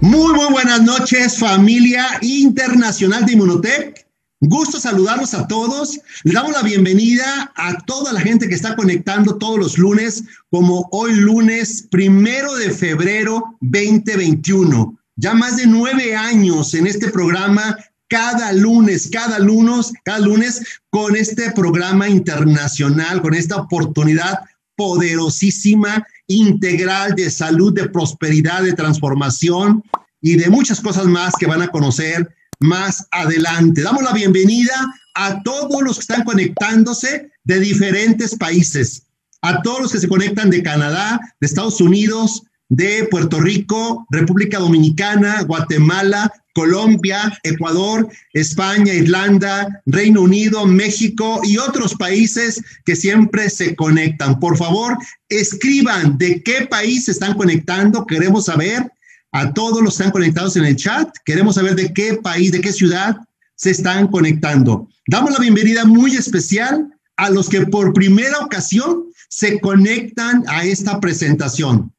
Muy, muy buenas noches, familia internacional de Inmunotech. Gusto saludarlos a todos. Le damos la bienvenida a toda la gente que está conectando todos los lunes, como hoy lunes primero de febrero 2021. Ya más de nueve años en este programa, cada lunes, cada lunes, cada lunes, con este programa internacional, con esta oportunidad poderosísima, integral de salud, de prosperidad, de transformación y de muchas cosas más que van a conocer más adelante. Damos la bienvenida a todos los que están conectándose de diferentes países, a todos los que se conectan de Canadá, de Estados Unidos, de Puerto Rico, República Dominicana, Guatemala, Colombia, Ecuador, España, Irlanda, Reino Unido, México y otros países que siempre se conectan. Por favor, escriban de qué país se están conectando, queremos saber. A todos los que están conectados en el chat, queremos saber de qué país, de qué ciudad se están conectando. Damos la bienvenida muy especial a los que por primera ocasión se conectan a esta presentación.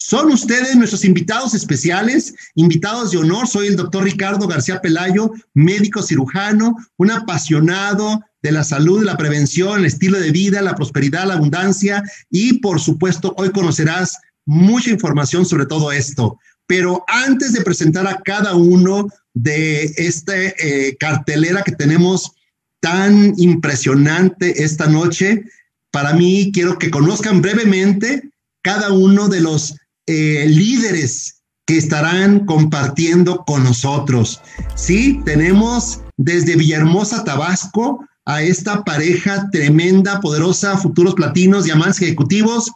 Son ustedes nuestros invitados especiales, invitados de honor. Soy el doctor Ricardo García Pelayo, médico cirujano, un apasionado de la salud, la prevención, el estilo de vida, la prosperidad, la abundancia y por supuesto hoy conocerás mucha información sobre todo esto. Pero antes de presentar a cada uno de esta eh, cartelera que tenemos tan impresionante esta noche, para mí quiero que conozcan brevemente cada uno de los eh, líderes que estarán compartiendo con nosotros. Sí, tenemos desde Villahermosa, Tabasco, a esta pareja tremenda, poderosa, futuros platinos, diamantes ejecutivos,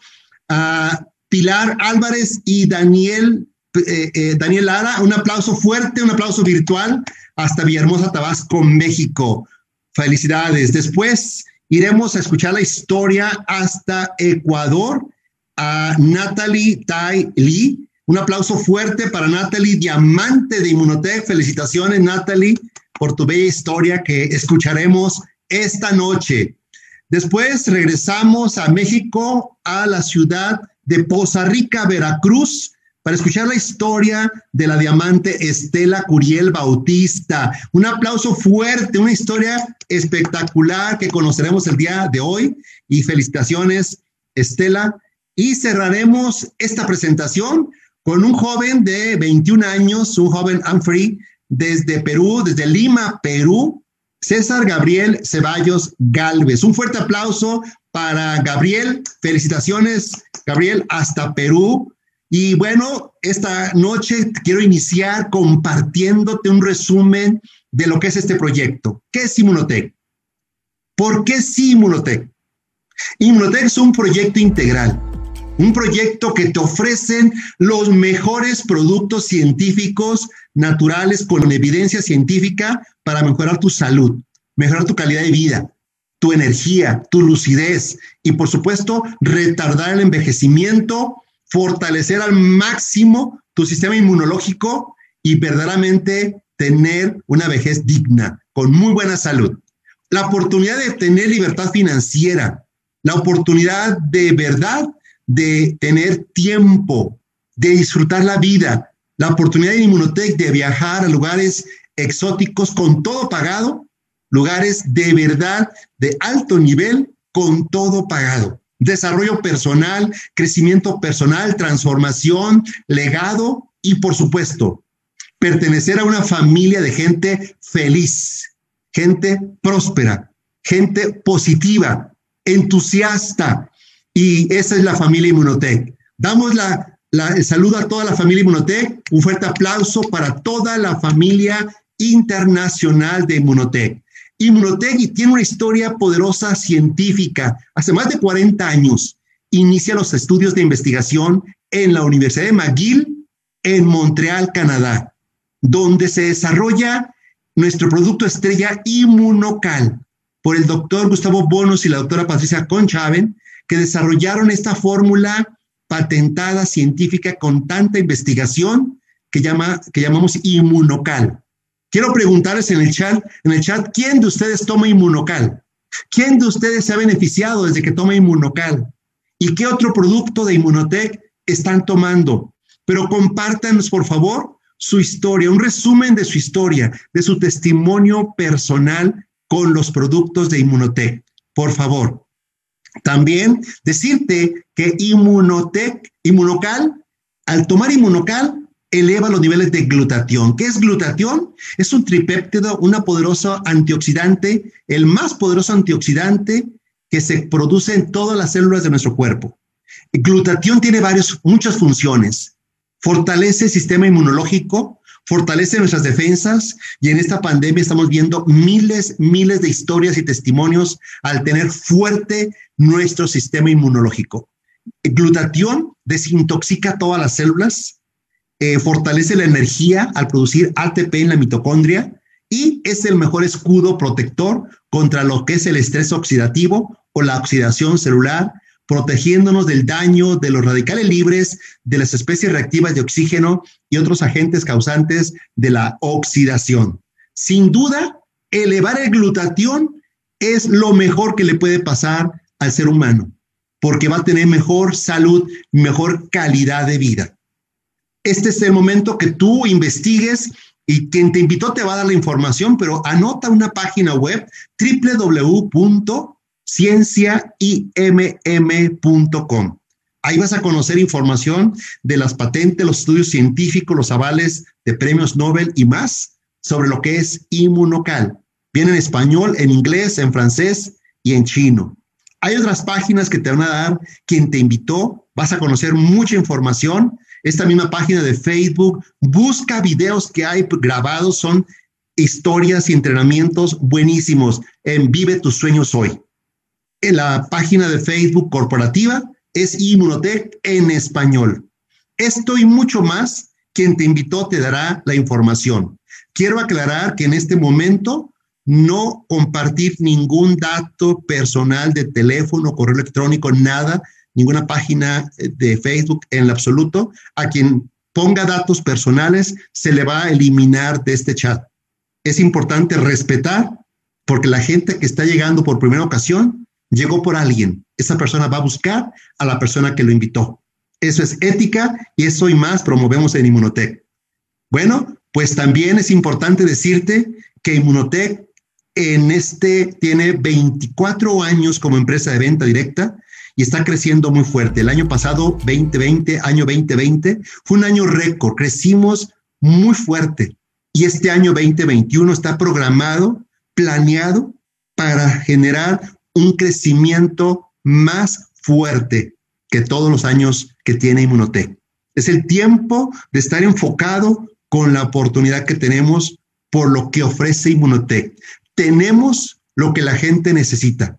a Pilar Álvarez y Daniel, eh, eh, Daniel Lara. Un aplauso fuerte, un aplauso virtual hasta Villahermosa, Tabasco, México. Felicidades. Después iremos a escuchar la historia hasta Ecuador a Natalie Tai Lee. Un aplauso fuerte para Natalie, diamante de Inmunotech. Felicitaciones, Natalie, por tu bella historia que escucharemos esta noche. Después regresamos a México, a la ciudad de Poza Rica, Veracruz, para escuchar la historia de la diamante Estela Curiel Bautista. Un aplauso fuerte, una historia espectacular que conoceremos el día de hoy. Y felicitaciones, Estela. Y cerraremos esta presentación con un joven de 21 años, un joven Humphrey, desde Perú, desde Lima, Perú, César Gabriel Ceballos Galvez. Un fuerte aplauso para Gabriel. Felicitaciones, Gabriel, hasta Perú. Y bueno, esta noche quiero iniciar compartiéndote un resumen de lo que es este proyecto. ¿Qué es Inmunotech? ¿Por qué sí Inmunotech? Inmunotech es un proyecto integral un proyecto que te ofrecen los mejores productos científicos naturales con evidencia científica para mejorar tu salud, mejorar tu calidad de vida, tu energía, tu lucidez y por supuesto retardar el envejecimiento, fortalecer al máximo tu sistema inmunológico y verdaderamente tener una vejez digna, con muy buena salud. La oportunidad de tener libertad financiera, la oportunidad de verdad de tener tiempo, de disfrutar la vida, la oportunidad de Inmunotech de viajar a lugares exóticos con todo pagado, lugares de verdad de alto nivel con todo pagado. Desarrollo personal, crecimiento personal, transformación, legado y por supuesto, pertenecer a una familia de gente feliz, gente próspera, gente positiva, entusiasta, y esa es la familia Inmunotech. Damos la, el saludo a toda la familia Inmunotech, un fuerte aplauso para toda la familia internacional de Inmunotech. Inmunotech tiene una historia poderosa científica. Hace más de 40 años inicia los estudios de investigación en la Universidad de McGill en Montreal, Canadá, donde se desarrolla nuestro producto estrella Inmunocal por el doctor Gustavo Bonos y la doctora Patricia Conchaven, que desarrollaron esta fórmula patentada científica con tanta investigación que, llama, que llamamos inmunocal. Quiero preguntarles en el chat, en el chat, ¿quién de ustedes toma inmunocal? ¿Quién de ustedes se ha beneficiado desde que toma inmunocal? ¿Y qué otro producto de Inmunotech están tomando? Pero compártanos, por favor, su historia, un resumen de su historia, de su testimonio personal con los productos de Inmunotech. Por favor. También decirte que Inmunotech, Inmunocal, al tomar Inmunocal, eleva los niveles de glutatión. ¿Qué es glutatión? Es un tripéptido, una poderosa antioxidante, el más poderoso antioxidante que se produce en todas las células de nuestro cuerpo. Glutatión tiene varias, muchas funciones fortalece el sistema inmunológico, fortalece nuestras defensas y en esta pandemia estamos viendo miles, miles de historias y testimonios al tener fuerte nuestro sistema inmunológico. Glutatión desintoxica todas las células, eh, fortalece la energía al producir ATP en la mitocondria y es el mejor escudo protector contra lo que es el estrés oxidativo o la oxidación celular protegiéndonos del daño de los radicales libres, de las especies reactivas de oxígeno y otros agentes causantes de la oxidación. Sin duda, elevar el glutatión es lo mejor que le puede pasar al ser humano, porque va a tener mejor salud, mejor calidad de vida. Este es el momento que tú investigues y quien te invitó te va a dar la información, pero anota una página web www cienciaimm.com. Ahí vas a conocer información de las patentes, los estudios científicos, los avales de premios Nobel y más sobre lo que es inmunocal. Viene en español, en inglés, en francés y en chino. Hay otras páginas que te van a dar quien te invitó. Vas a conocer mucha información. Esta misma página de Facebook, busca videos que hay grabados, son historias y entrenamientos buenísimos en Vive tus sueños hoy en la página de Facebook corporativa es Inmunotech en español. Esto y mucho más, quien te invitó te dará la información. Quiero aclarar que en este momento no compartir ningún dato personal de teléfono, correo electrónico, nada, ninguna página de Facebook en absoluto. A quien ponga datos personales se le va a eliminar de este chat. Es importante respetar porque la gente que está llegando por primera ocasión llegó por alguien. Esa persona va a buscar a la persona que lo invitó. Eso es ética y eso y más promovemos en Inmunotech. Bueno, pues también es importante decirte que Inmunotech en este tiene 24 años como empresa de venta directa y está creciendo muy fuerte. El año pasado, 2020, año 2020, fue un año récord. Crecimos muy fuerte y este año 2021 está programado, planeado para generar un crecimiento más fuerte que todos los años que tiene Inmunotech. Es el tiempo de estar enfocado con la oportunidad que tenemos por lo que ofrece Inmunotech. Tenemos lo que la gente necesita.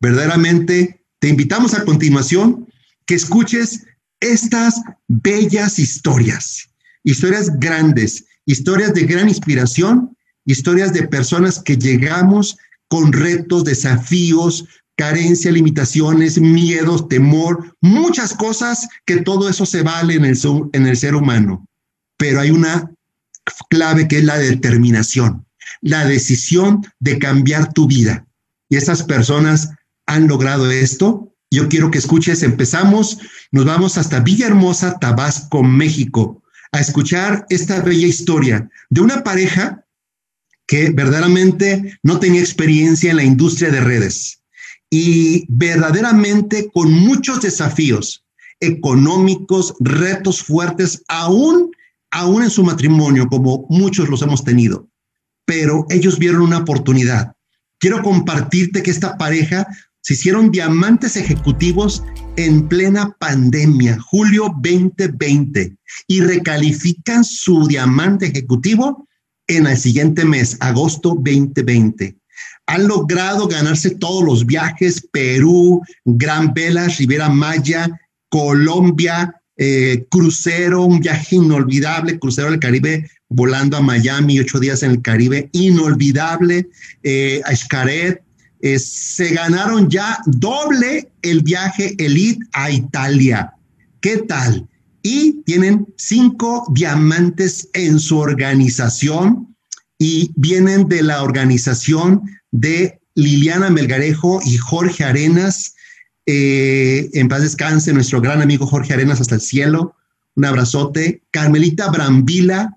Verdaderamente, te invitamos a continuación que escuches estas bellas historias, historias grandes, historias de gran inspiración, historias de personas que llegamos con retos, desafíos, carencia, limitaciones, miedos, temor, muchas cosas que todo eso se vale en el, en el ser humano. Pero hay una clave que es la determinación, la decisión de cambiar tu vida. Y esas personas han logrado esto. Yo quiero que escuches, empezamos, nos vamos hasta Villahermosa, Tabasco, México, a escuchar esta bella historia de una pareja que verdaderamente no tenía experiencia en la industria de redes y verdaderamente con muchos desafíos económicos, retos fuertes, aún, aún en su matrimonio, como muchos los hemos tenido. Pero ellos vieron una oportunidad. Quiero compartirte que esta pareja se hicieron diamantes ejecutivos en plena pandemia, julio 2020, y recalifican su diamante ejecutivo en el siguiente mes, agosto 2020. Han logrado ganarse todos los viajes, Perú, Gran Velas, Rivera Maya, Colombia, eh, crucero, un viaje inolvidable, crucero del Caribe, volando a Miami, ocho días en el Caribe, inolvidable, eh, a. Eh, se ganaron ya doble el viaje Elite a Italia. ¿Qué tal? Y tienen cinco diamantes en su organización y vienen de la organización de Liliana Melgarejo y Jorge Arenas. Eh, en paz descanse nuestro gran amigo Jorge Arenas hasta el cielo. Un abrazote. Carmelita Brambila,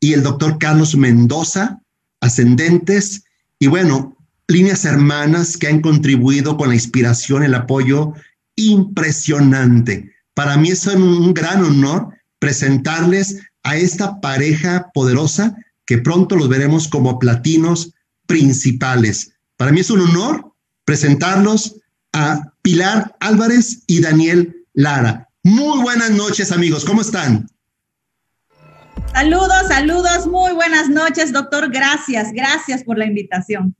y el doctor Carlos Mendoza, ascendentes, y bueno, líneas hermanas que han contribuido con la inspiración, el apoyo impresionante. Para mí es un gran honor presentarles a esta pareja poderosa que pronto los veremos como platinos principales. Para mí es un honor presentarlos a Pilar Álvarez y Daniel Lara. Muy buenas noches amigos, ¿cómo están? Saludos, saludos, muy buenas noches, doctor. Gracias, gracias por la invitación.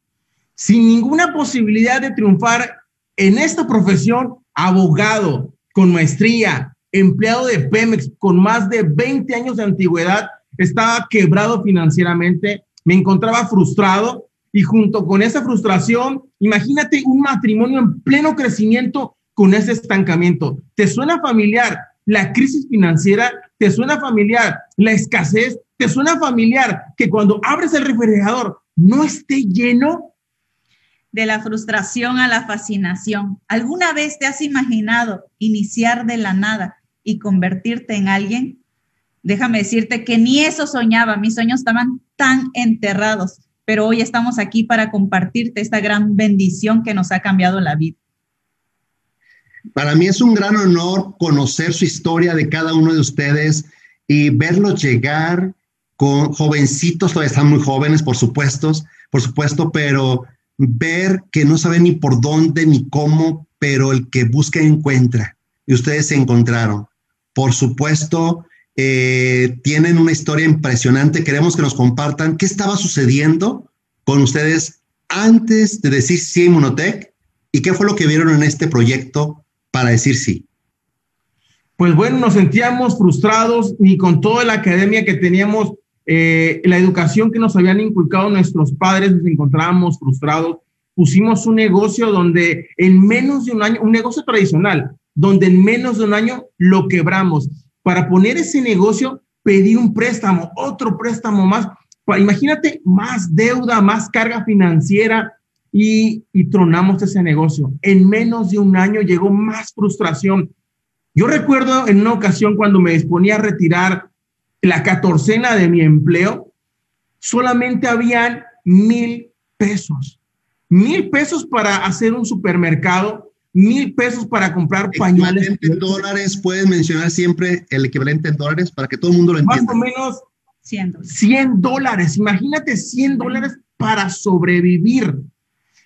Sin ninguna posibilidad de triunfar en esta profesión, abogado con maestría, empleado de Pemex con más de 20 años de antigüedad, estaba quebrado financieramente, me encontraba frustrado y junto con esa frustración, imagínate un matrimonio en pleno crecimiento con ese estancamiento. ¿Te suena familiar la crisis financiera? ¿Te suena familiar la escasez? ¿Te suena familiar que cuando abres el refrigerador no esté lleno? De la frustración a la fascinación. ¿Alguna vez te has imaginado iniciar de la nada y convertirte en alguien? Déjame decirte que ni eso soñaba, mis sueños estaban tan enterrados, pero hoy estamos aquí para compartirte esta gran bendición que nos ha cambiado la vida. Para mí es un gran honor conocer su historia de cada uno de ustedes y verlos llegar con jovencitos, todavía están muy jóvenes, por supuesto, por supuesto, pero ver que no saben ni por dónde ni cómo, pero el que busca encuentra. Y ustedes se encontraron. Por supuesto, eh, tienen una historia impresionante. Queremos que nos compartan qué estaba sucediendo con ustedes antes de decir sí a Inmunotech y qué fue lo que vieron en este proyecto para decir sí. Pues bueno, nos sentíamos frustrados ni con toda la academia que teníamos, eh, la educación que nos habían inculcado nuestros padres, nos encontrábamos frustrados. Pusimos un negocio donde en menos de un año, un negocio tradicional, donde en menos de un año lo quebramos. Para poner ese negocio, pedí un préstamo, otro préstamo más. Imagínate más deuda, más carga financiera y, y tronamos ese negocio. En menos de un año llegó más frustración. Yo recuerdo en una ocasión cuando me disponía a retirar la catorcena de mi empleo, solamente habían mil pesos. Mil pesos para hacer un supermercado mil pesos para comprar pañales. En dólares, puedes mencionar siempre el equivalente en dólares para que todo el mundo lo entienda. Más o menos 100 dólares. 100 dólares. Imagínate 100 dólares para sobrevivir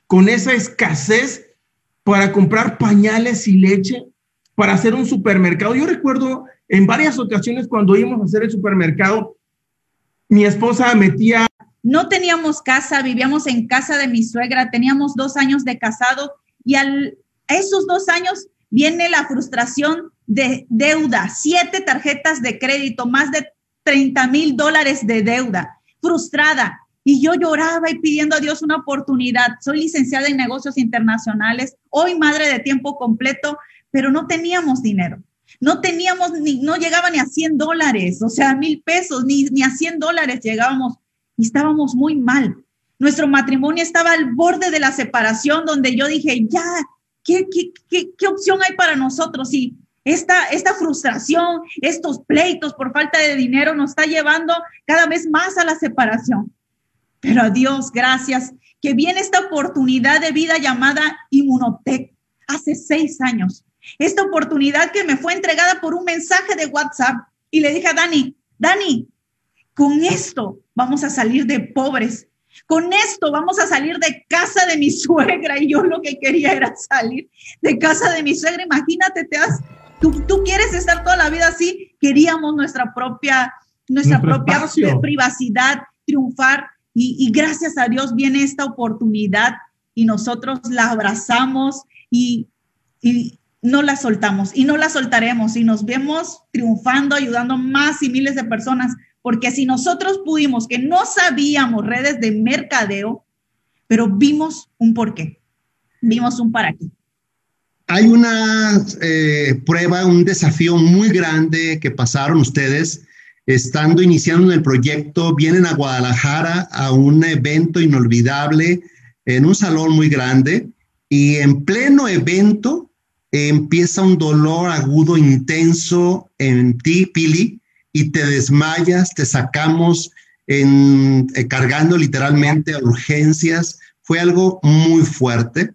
con esa escasez para comprar pañales y leche, para hacer un supermercado. Yo recuerdo en varias ocasiones cuando íbamos a hacer el supermercado, mi esposa metía... No teníamos casa, vivíamos en casa de mi suegra, teníamos dos años de casado y al esos dos años viene la frustración de deuda, siete tarjetas de crédito, más de 30 mil dólares de deuda, frustrada. Y yo lloraba y pidiendo a Dios una oportunidad. Soy licenciada en negocios internacionales, hoy madre de tiempo completo, pero no teníamos dinero. No teníamos, ni, no llegaba ni a 100 dólares, o sea, mil pesos, ni, ni a 100 dólares llegábamos y estábamos muy mal. Nuestro matrimonio estaba al borde de la separación, donde yo dije, ya, ¿qué, qué, opción hay para nosotros? Si esta, esta frustración, estos pleitos por falta de dinero nos está llevando cada vez más a la separación. Pero a Dios, gracias, que viene esta oportunidad de vida llamada Inmunotech hace seis años. Esta oportunidad que me fue entregada por un mensaje de WhatsApp. Y le dije a Dani, Dani, con esto vamos a salir de pobres. Con esto vamos a salir de casa de mi suegra y yo lo que quería era salir de casa de mi suegra. Imagínate, te has, tú, tú quieres estar toda la vida así. Queríamos nuestra propia, nuestra propia privacidad, triunfar. Y, y gracias a Dios viene esta oportunidad y nosotros la abrazamos y, y no la soltamos y no la soltaremos y nos vemos triunfando, ayudando más y miles de personas porque si nosotros pudimos, que no sabíamos redes de mercadeo, pero vimos un porqué, vimos un para qué. Hay una eh, prueba, un desafío muy grande que pasaron ustedes estando iniciando el proyecto, vienen a Guadalajara a un evento inolvidable en un salón muy grande y en pleno evento empieza un dolor agudo intenso en ti, Pili, y te desmayas, te sacamos eh, cargando literalmente a urgencias. Fue algo muy fuerte.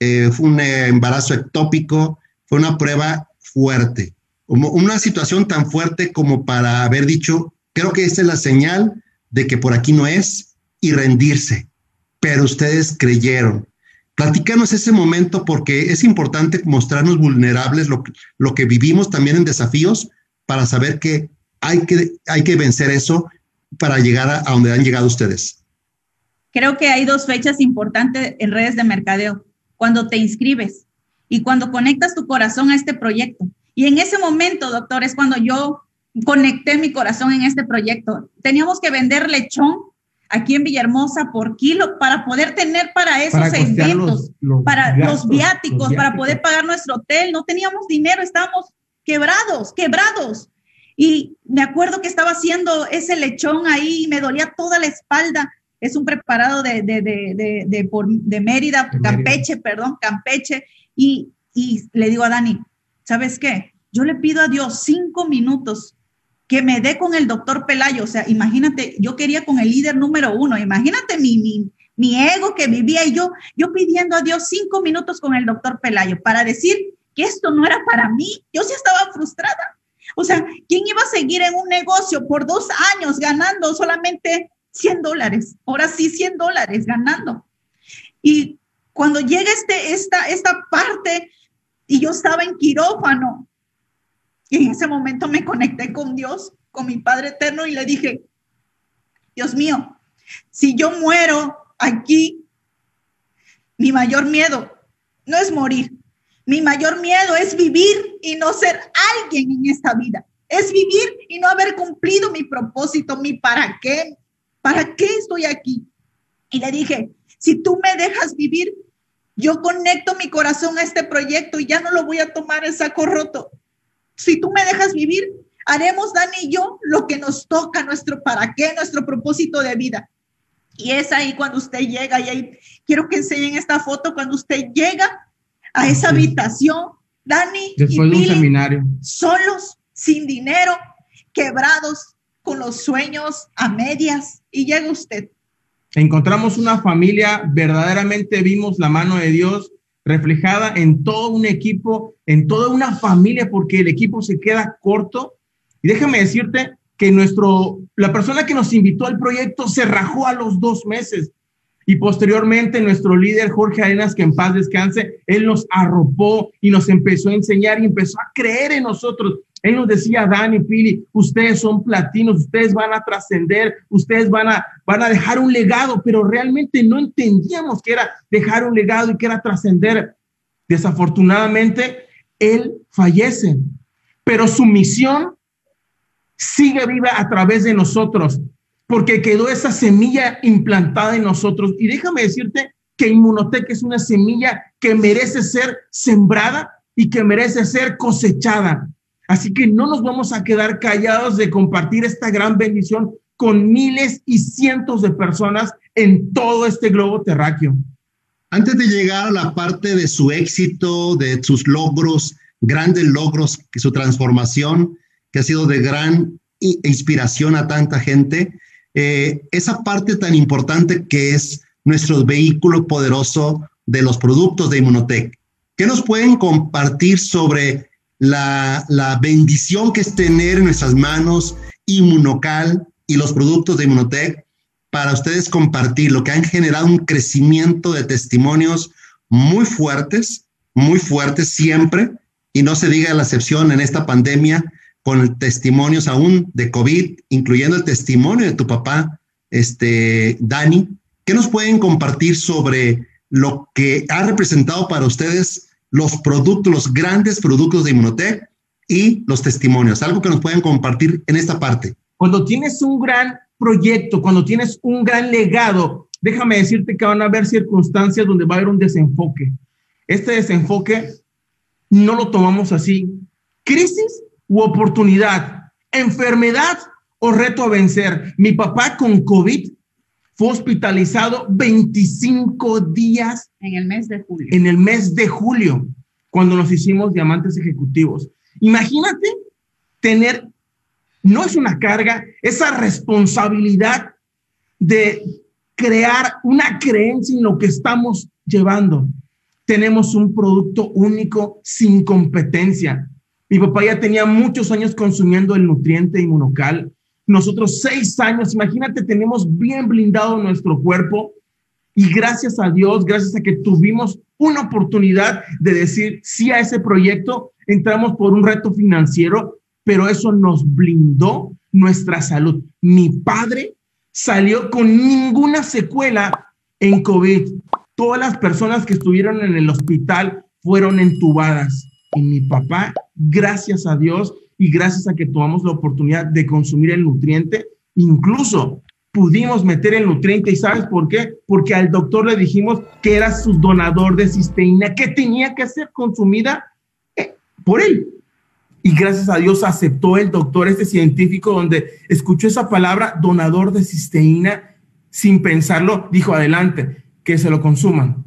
Eh, fue un embarazo ectópico, fue una prueba fuerte. Como una situación tan fuerte como para haber dicho, creo que esa es la señal de que por aquí no es y rendirse. Pero ustedes creyeron. Platícanos ese momento porque es importante mostrarnos vulnerables lo, lo que vivimos también en desafíos para saber que hay que, hay que vencer eso para llegar a, donde han llegado ustedes? Creo que hay dos fechas importantes en redes de mercadeo. Cuando te inscribes y cuando conectas tu corazón a este proyecto. Y en ese momento, doctor, es cuando yo conecté mi corazón en este proyecto. Teníamos que vender lechón aquí en Villahermosa por kilo para poder tener para esos eventos, para los, viáticos, para poder pagar nuestro hotel. No teníamos dinero, estábamos quebrados, quebrados. Y me acuerdo que estaba haciendo ese lechón ahí y me dolía toda la espalda. Es un preparado de, de, de, de, por, de Mérida, Campeche, perdón, Campeche. Y, y le digo a Dani, ¿sabes qué? Yo le pido a Dios cinco minutos que me dé con el doctor Pelayo. O sea, imagínate, yo quería con el líder número uno. Imagínate mi, mi, mi ego que vivía y yo, yo pidiendo a Dios cinco minutos con el doctor Pelayo para decir que esto no era para mí. Yo sí estaba frustrada. O sea, ¿quién iba a seguir en un negocio por dos años ganando solamente 100 dólares? Ahora sí, 100 dólares ganando. Y cuando llega este, esta, esta parte y yo estaba en quirófano, y en ese momento me conecté con Dios, con mi Padre Eterno, y le dije, Dios mío, si yo muero aquí, mi mayor miedo no es morir, mi mayor miedo es vivir y no ser alguien en esta vida. Es vivir y no haber cumplido mi propósito, mi para qué. ¿Para qué estoy aquí? Y le dije, si tú me dejas vivir, yo conecto mi corazón a este proyecto y ya no lo voy a tomar en saco roto. Si tú me dejas vivir, haremos Dani y yo lo que nos toca, nuestro para qué, nuestro propósito de vida. Y es ahí cuando usted llega, y ahí quiero que enseñen esta foto, cuando usted llega a esa habitación, Dani Después y de un seminario. solos, sin dinero, quebrados, con los sueños a medias, y llega usted. Encontramos una familia, verdaderamente vimos la mano de Dios reflejada en todo un equipo, en toda una familia, porque el equipo se queda corto. Y déjame decirte que nuestro, la persona que nos invitó al proyecto se rajó a los dos meses. Y posteriormente nuestro líder Jorge Arenas, que en paz descanse, él nos arropó y nos empezó a enseñar y empezó a creer en nosotros. Él nos decía, Dani, Pili, ustedes son platinos, ustedes van a trascender, ustedes van a, van a dejar un legado, pero realmente no entendíamos que era dejar un legado y que era trascender. Desafortunadamente, él fallece, pero su misión sigue viva a través de nosotros porque quedó esa semilla implantada en nosotros. Y déjame decirte que Inmunotec es una semilla que merece ser sembrada y que merece ser cosechada. Así que no nos vamos a quedar callados de compartir esta gran bendición con miles y cientos de personas en todo este globo terráqueo. Antes de llegar a la parte de su éxito, de sus logros, grandes logros, su transformación, que ha sido de gran inspiración a tanta gente, eh, esa parte tan importante que es nuestro vehículo poderoso de los productos de Inmunotech. ¿Qué nos pueden compartir sobre la, la bendición que es tener en nuestras manos Inmunocal y los productos de Inmunotech para ustedes compartir lo que han generado un crecimiento de testimonios muy fuertes, muy fuertes siempre, y no se diga la excepción en esta pandemia, con testimonios aún de COVID, incluyendo el testimonio de tu papá, este, Dani. ¿Qué nos pueden compartir sobre lo que ha representado para ustedes los productos, los grandes productos de Inmunotech y los testimonios? Algo que nos pueden compartir en esta parte. Cuando tienes un gran proyecto, cuando tienes un gran legado, déjame decirte que van a haber circunstancias donde va a haber un desenfoque. Este desenfoque no lo tomamos así. Crisis u oportunidad, enfermedad o reto a vencer. Mi papá con COVID fue hospitalizado 25 días. En el mes de julio. En el mes de julio, cuando nos hicimos diamantes ejecutivos. Imagínate tener no es una carga, esa responsabilidad de crear una creencia en lo que estamos llevando. Tenemos un producto único sin competencia. Mi papá ya tenía muchos años consumiendo el nutriente inmunocal. Nosotros seis años, imagínate, tenemos bien blindado nuestro cuerpo y gracias a Dios, gracias a que tuvimos una oportunidad de decir sí a ese proyecto, entramos por un reto financiero, pero eso nos blindó nuestra salud. Mi padre salió con ninguna secuela en COVID. Todas las personas que estuvieron en el hospital fueron entubadas. Y mi papá, gracias a Dios y gracias a que tomamos la oportunidad de consumir el nutriente, incluso pudimos meter el nutriente. ¿Y sabes por qué? Porque al doctor le dijimos que era su donador de cisteína, que tenía que ser consumida eh, por él. Y gracias a Dios aceptó el doctor, este científico, donde escuchó esa palabra, donador de cisteína, sin pensarlo, dijo, adelante, que se lo consuman.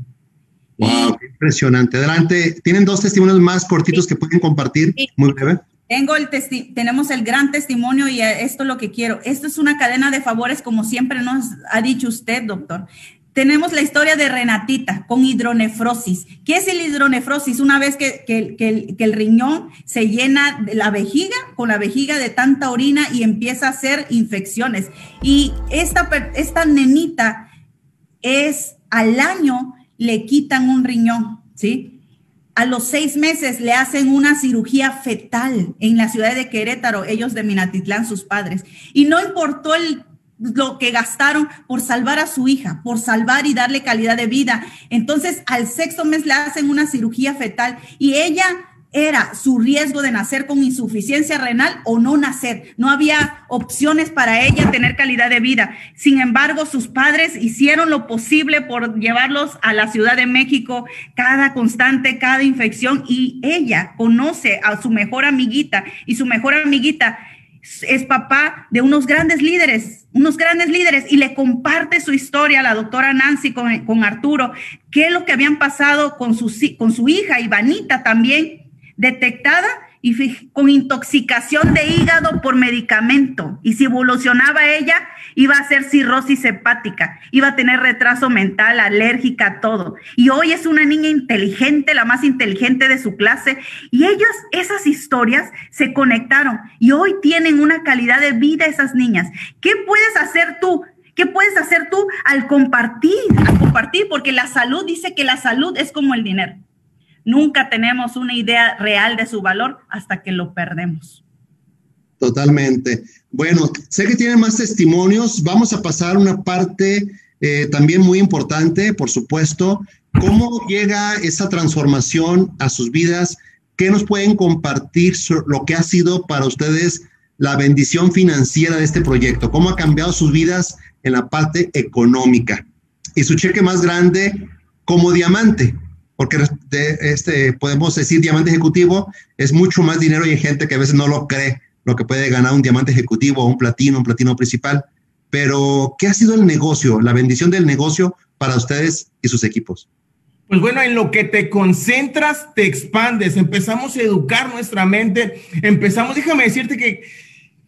Wow, impresionante. Adelante, tienen dos testimonios más cortitos que pueden compartir, muy breve. Tengo el tenemos el gran testimonio y esto es lo que quiero. Esto es una cadena de favores, como siempre nos ha dicho usted, doctor. Tenemos la historia de Renatita con hidronefrosis. ¿Qué es el hidronefrosis? Una vez que, que, el, riñón se llena de la vejiga, con la vejiga de tanta orina y empieza a hacer infecciones. Y esta, esta nenita es al año le quitan un riñón, ¿sí? A los seis meses le hacen una cirugía fetal en la ciudad de Querétaro, ellos de Minatitlán, sus padres. Y no importó el, lo que gastaron por salvar a su hija, por salvar y darle calidad de vida. Entonces, al sexto mes le hacen una cirugía fetal y ella era su riesgo de nacer con insuficiencia renal o no nacer. No había opciones para ella tener calidad de vida. Sin embargo, sus padres hicieron lo posible por llevarlos a la Ciudad de México, cada constante, cada infección, y ella conoce a su mejor amiguita y su mejor amiguita es papá de unos grandes líderes, unos grandes líderes, y le comparte su historia a la doctora Nancy con, con Arturo, qué es lo que habían pasado con su, con su hija, Ivanita también, detectada y con intoxicación de hígado por medicamento. Y si evolucionaba ella, iba a ser cirrosis hepática, iba a tener retraso mental, alérgica, todo. Y hoy es una niña inteligente, la más inteligente de su clase. Y ellas, esas historias se conectaron y hoy tienen una calidad de vida esas niñas. ¿Qué puedes hacer tú? ¿Qué puedes hacer tú al compartir? Al compartir, porque la salud dice que la salud es como el dinero. Nunca tenemos una idea real de su valor hasta que lo perdemos. Totalmente. Bueno, sé que tienen más testimonios. Vamos a pasar una parte eh, también muy importante, por supuesto. ¿Cómo llega esa transformación a sus vidas? ¿Qué nos pueden compartir lo que ha sido para ustedes la bendición financiera de este proyecto? ¿Cómo ha cambiado sus vidas en la parte económica? Y su cheque más grande como diamante porque este, podemos decir diamante ejecutivo es mucho más dinero y hay gente que a veces no lo cree, lo que puede ganar un diamante ejecutivo o un platino, un platino principal. Pero, ¿qué ha sido el negocio, la bendición del negocio para ustedes y sus equipos? Pues bueno, en lo que te concentras, te expandes, empezamos a educar nuestra mente, empezamos, déjame decirte que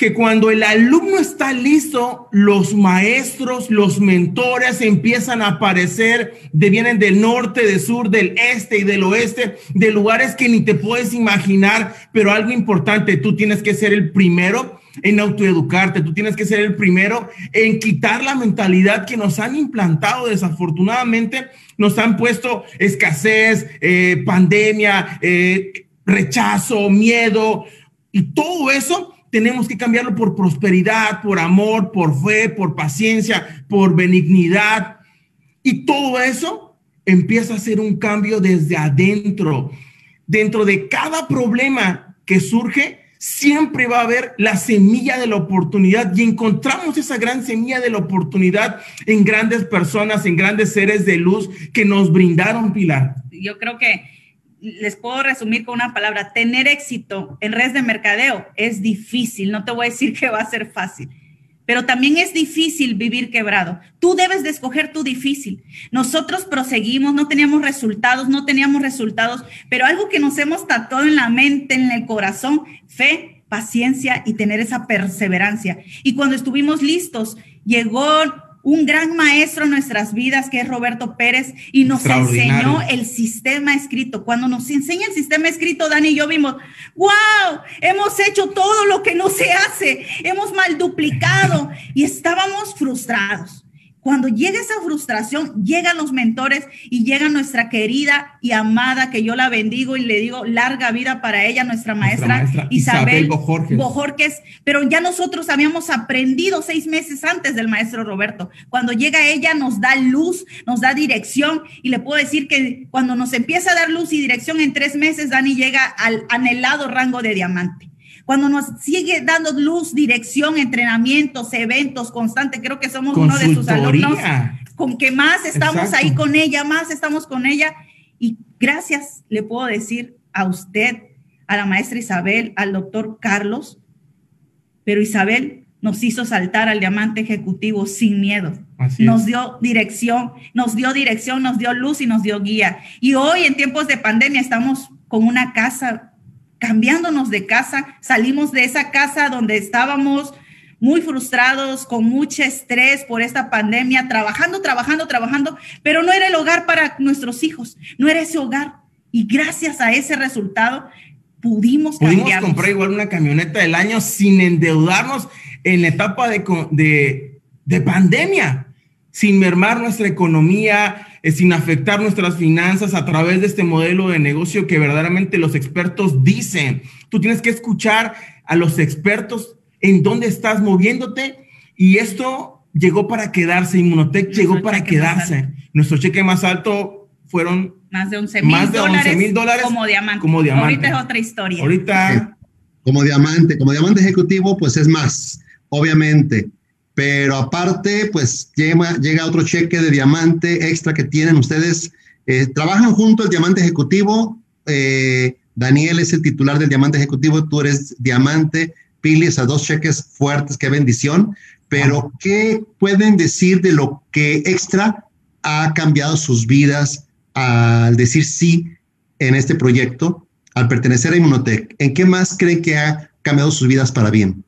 que cuando el alumno está listo, los maestros, los mentores empiezan a aparecer, de, vienen del norte, del sur, del este y del oeste, de lugares que ni te puedes imaginar, pero algo importante, tú tienes que ser el primero en autoeducarte, tú tienes que ser el primero en quitar la mentalidad que nos han implantado. Desafortunadamente, nos han puesto escasez, eh, pandemia, eh, rechazo, miedo, y todo eso tenemos que cambiarlo por prosperidad, por amor, por fe, por paciencia, por benignidad. Y todo eso empieza a ser un cambio desde adentro. Dentro de cada problema que surge, siempre va a haber la semilla de la oportunidad y encontramos esa gran semilla de la oportunidad en grandes personas, en grandes seres de luz que nos brindaron, Pilar. Yo creo que les puedo resumir con una palabra, tener éxito en redes de mercadeo es difícil, no te voy a decir que va a ser fácil, pero también es difícil vivir quebrado. Tú debes de escoger tu difícil. Nosotros proseguimos, no teníamos resultados, no teníamos resultados, pero algo que nos hemos tatuado en la mente, en el corazón, fe, paciencia y tener esa perseverancia. Y cuando estuvimos listos, llegó un gran maestro en nuestras vidas, que es Roberto Pérez, y nos enseñó el sistema escrito. Cuando nos enseña el sistema escrito, Dani y yo vimos, wow, hemos hecho todo lo que no se hace, hemos mal duplicado y estábamos frustrados. Cuando llega esa frustración, llegan los mentores y llega nuestra querida y amada, que yo la bendigo y le digo larga vida para ella, nuestra maestra, Isabel, Bojorques. Pero ya nosotros habíamos aprendido seis meses antes del maestro Roberto. Cuando llega ella nos da luz, nos da dirección y le puedo decir que cuando nos empieza a dar luz y dirección en tres meses, Dani llega al anhelado rango de diamante cuando nos sigue dando luz, dirección, entrenamientos, eventos constantes, creo que somos uno de sus alumnos con que más estamos ahí con ella, más estamos con ella. Y gracias, le puedo decir a usted, a la maestra Isabel, al doctor Carlos, pero Isabel nos hizo saltar al diamante ejecutivo sin miedo. nos dio dirección, nos dio dirección, nos dio luz y nos dio guía. Y hoy en tiempos de pandemia estamos con una casa cambiándonos de casa, salimos de esa casa donde estábamos muy frustrados, con mucho estrés por esta pandemia, trabajando, trabajando, trabajando, pero no era el hogar para nuestros hijos, no era ese hogar. Y gracias a ese resultado pudimos Pudimos comprar igual una camioneta del año sin endeudarnos en la etapa de, de, de pandemia, sin mermar nuestra economía, sin afectar nuestras finanzas a través de este modelo de negocio que verdaderamente los expertos dicen. Tú tienes que escuchar a los expertos en dónde estás moviéndote y esto llegó para quedarse. Inmunotech llegó para quedarse. Nuestro cheque más alto fueron más de 11 mil dólares, dólares como diamante. como diamante. Ahorita es otra historia. Ahorita. Como diamante, como diamante ejecutivo, pues es más, obviamente pero aparte, pues llega, llega otro cheque de diamante extra que tienen ustedes. Eh, trabajan junto el diamante ejecutivo. Eh, Daniel es el titular del diamante ejecutivo, tú eres diamante. Pili, a dos cheques fuertes, qué bendición. Pero, ¿qué pueden decir de lo que extra ha cambiado sus vidas al decir sí en este proyecto, al pertenecer a Inmunotech? ¿En qué más creen que ha cambiado sus vidas para bien?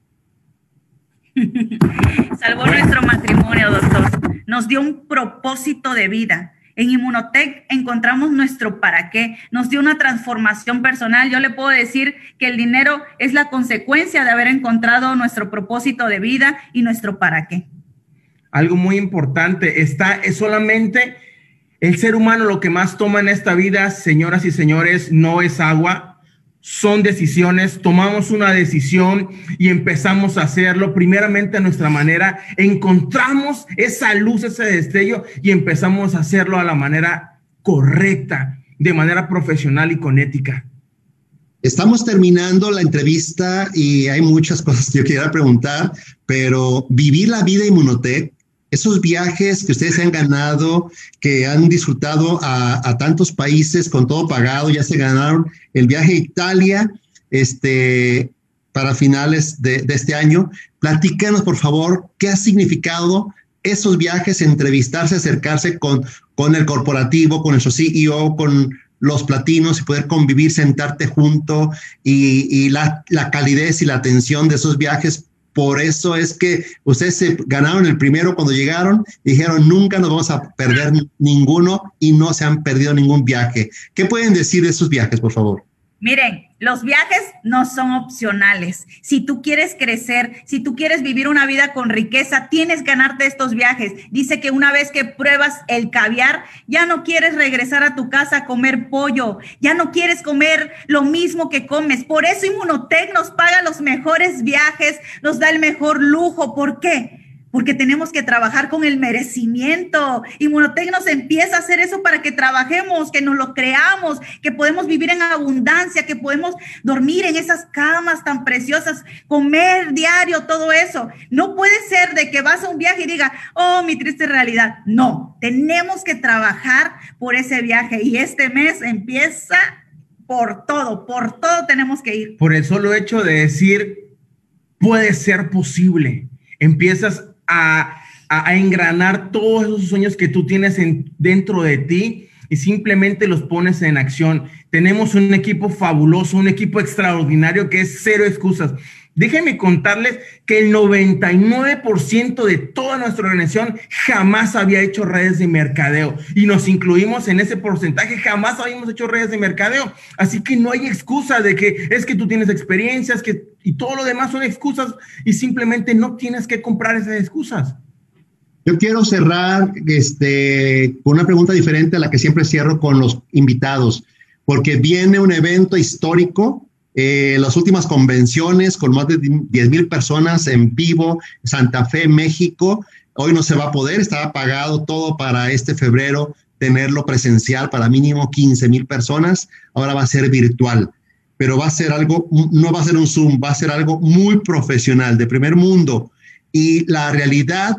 Salvó nuestro matrimonio, doctor. Nos dio un propósito de vida. En Inmunotech encontramos nuestro para qué, nos dio una transformación personal. Yo le puedo decir que el dinero es la consecuencia de haber encontrado nuestro propósito de vida y nuestro para qué. Algo muy importante, está es solamente el ser humano lo que más toma en esta vida, señoras y señores, no es agua, son decisiones, tomamos una decisión y empezamos a hacerlo primeramente a nuestra manera, encontramos esa luz, ese destello y empezamos a hacerlo a la manera correcta, de manera profesional y con ética. Estamos terminando la entrevista y hay muchas cosas que yo quisiera preguntar, pero vivir la vida inmunotec esos viajes que ustedes han ganado, que han disfrutado a, tantos países con todo pagado, ya se ganaron el viaje a Italia este, para finales de, este año. Platícanos, por favor, qué ha significado esos viajes, entrevistarse, acercarse con, con el corporativo, con el CEO, con los platinos y poder convivir, sentarte junto y, la, la calidez y la atención de esos viajes por eso es que ustedes se ganaron el primero cuando llegaron, dijeron nunca nos vamos a perder ninguno y no se han perdido ningún viaje. ¿Qué pueden decir de esos viajes, por favor? Miren, los viajes no son opcionales. Si tú quieres crecer, si tú quieres vivir una vida con riqueza, tienes que ganarte estos viajes. Dice que una vez que pruebas el caviar, ya no quieres regresar a tu casa a comer pollo, ya no quieres comer lo mismo que comes. Por eso Inmunotech nos paga los mejores viajes, nos da el mejor lujo. ¿Por qué? Porque tenemos que trabajar con el merecimiento. Inmunotec nos empieza a hacer eso para que trabajemos, que nos lo creamos, que podemos vivir en abundancia, que podemos dormir en esas camas tan preciosas, comer diario, todo eso. No puede ser de que vas a un viaje y diga, oh, mi triste realidad. No, tenemos que trabajar por ese viaje y este mes empieza por todo, por todo tenemos que ir. Por el solo hecho de decir, puede ser posible. Empiezas a, engranar todos esos sueños que tú tienes en, dentro de ti y simplemente los pones en acción. Tenemos un equipo fabuloso, un equipo extraordinario que es cero excusas. Déjenme contarles que el 99% de toda nuestra organización jamás había hecho redes de mercadeo y nos incluimos en ese porcentaje, jamás habíamos hecho redes de mercadeo. Así que no hay excusa de que es que tú tienes experiencias que, y todo lo demás son excusas y simplemente no tienes que comprar esas excusas. Yo quiero cerrar este, con una pregunta diferente a la que siempre cierro con los invitados, porque viene un evento histórico eh, las últimas convenciones con más de 10 mil personas en vivo, Santa Fe, México. Hoy no se va a poder, estaba pagado todo para este febrero tenerlo presencial para mínimo 15 mil personas. Ahora va a ser virtual, pero va a ser algo, no va a ser un Zoom, va a ser algo muy profesional, de primer mundo. Y la realidad,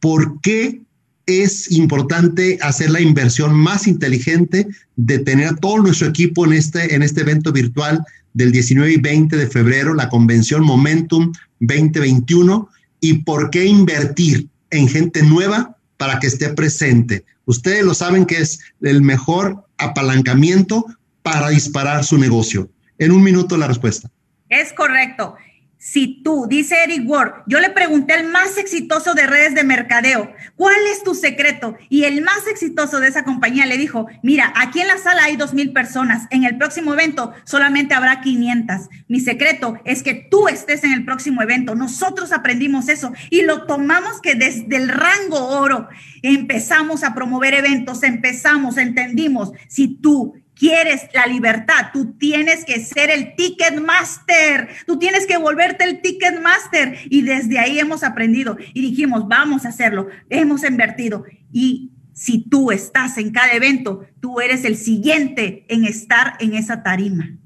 ¿por qué es importante hacer la inversión más inteligente de tener a todo nuestro equipo en este, en este evento virtual del 19 y 20 de febrero, la convención Momentum 2021, y por qué invertir en gente nueva para que esté presente. Ustedes lo saben que es el mejor apalancamiento para disparar su negocio. En un minuto la respuesta. Es correcto. Si tú, dice Eric Ward, yo le pregunté al más exitoso de redes de mercadeo, ¿cuál es tu secreto? Y el más exitoso de esa compañía le dijo, mira, aquí en la sala hay dos mil personas, en el próximo evento solamente habrá 500. Mi secreto es que tú estés en el próximo evento. Nosotros aprendimos eso y lo tomamos que desde el rango oro empezamos a promover eventos, empezamos, entendimos, si tú quieres la libertad, tú tienes que ser el ticket master, tú tienes que volverte el ticket master. Y desde ahí hemos aprendido y dijimos, vamos a hacerlo, hemos invertido. Y si tú estás en cada evento, tú eres el siguiente en estar en esa tarima.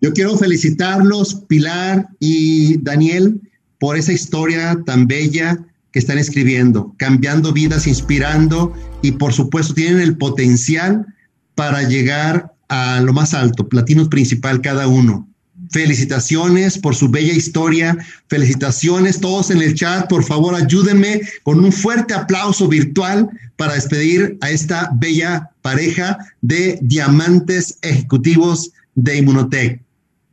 Yo quiero felicitarlos, Pilar y Daniel, por esa historia tan bella que están escribiendo, cambiando vidas, inspirando y por supuesto tienen el potencial para llegar a lo más alto, platinos principal cada uno. Felicitaciones por su bella historia. Felicitaciones todos en el chat. Por favor, ayúdenme con un fuerte aplauso virtual para despedir a esta bella pareja de diamantes ejecutivos de Inmunotech.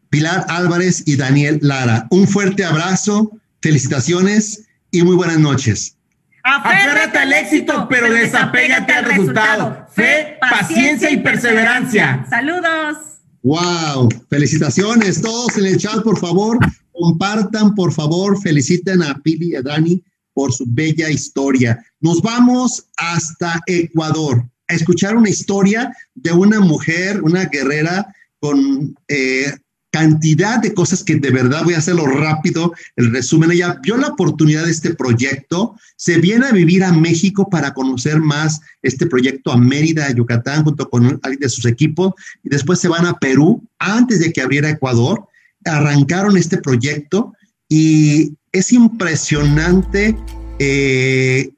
Pilar Álvarez y Daniel Lara. Un fuerte abrazo, felicitaciones y muy buenas noches. Aférrate al éxito, pero desapégate al resultado. Fe, paciencia y perseverancia. Saludos. Wow, felicitaciones todos en el chat, por favor, compartan, por favor, feliciten a Pili y a Dani por su bella historia. Nos vamos hasta Ecuador a escuchar una historia de una mujer, una guerrera con eh, cantidad de cosas que de verdad voy a hacerlo rápido, el resumen. Ella vio la oportunidad de este proyecto, se viene a vivir a México para conocer más este proyecto a Mérida, Yucatán, junto con alguien de sus equipos, y después se van a Perú antes de que abriera Ecuador. Arrancaron este proyecto y es impresionante eh,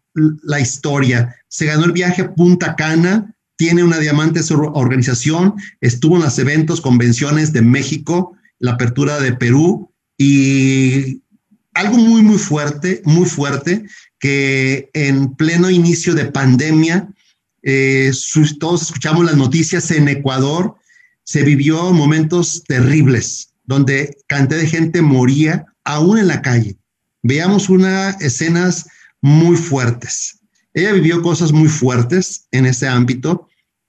la historia. Se ganó el viaje a Punta Cana, tiene una diamante su organización, estuvo en los eventos, convenciones de México, la apertura de Perú y algo muy, muy fuerte, muy fuerte, que en pleno inicio de pandemia, eh, todos escuchamos las noticias en Ecuador, se vivió momentos terribles, donde cantidad de gente moría aún en la calle. Veamos unas escenas muy fuertes. Ella vivió cosas muy fuertes en ese ámbito.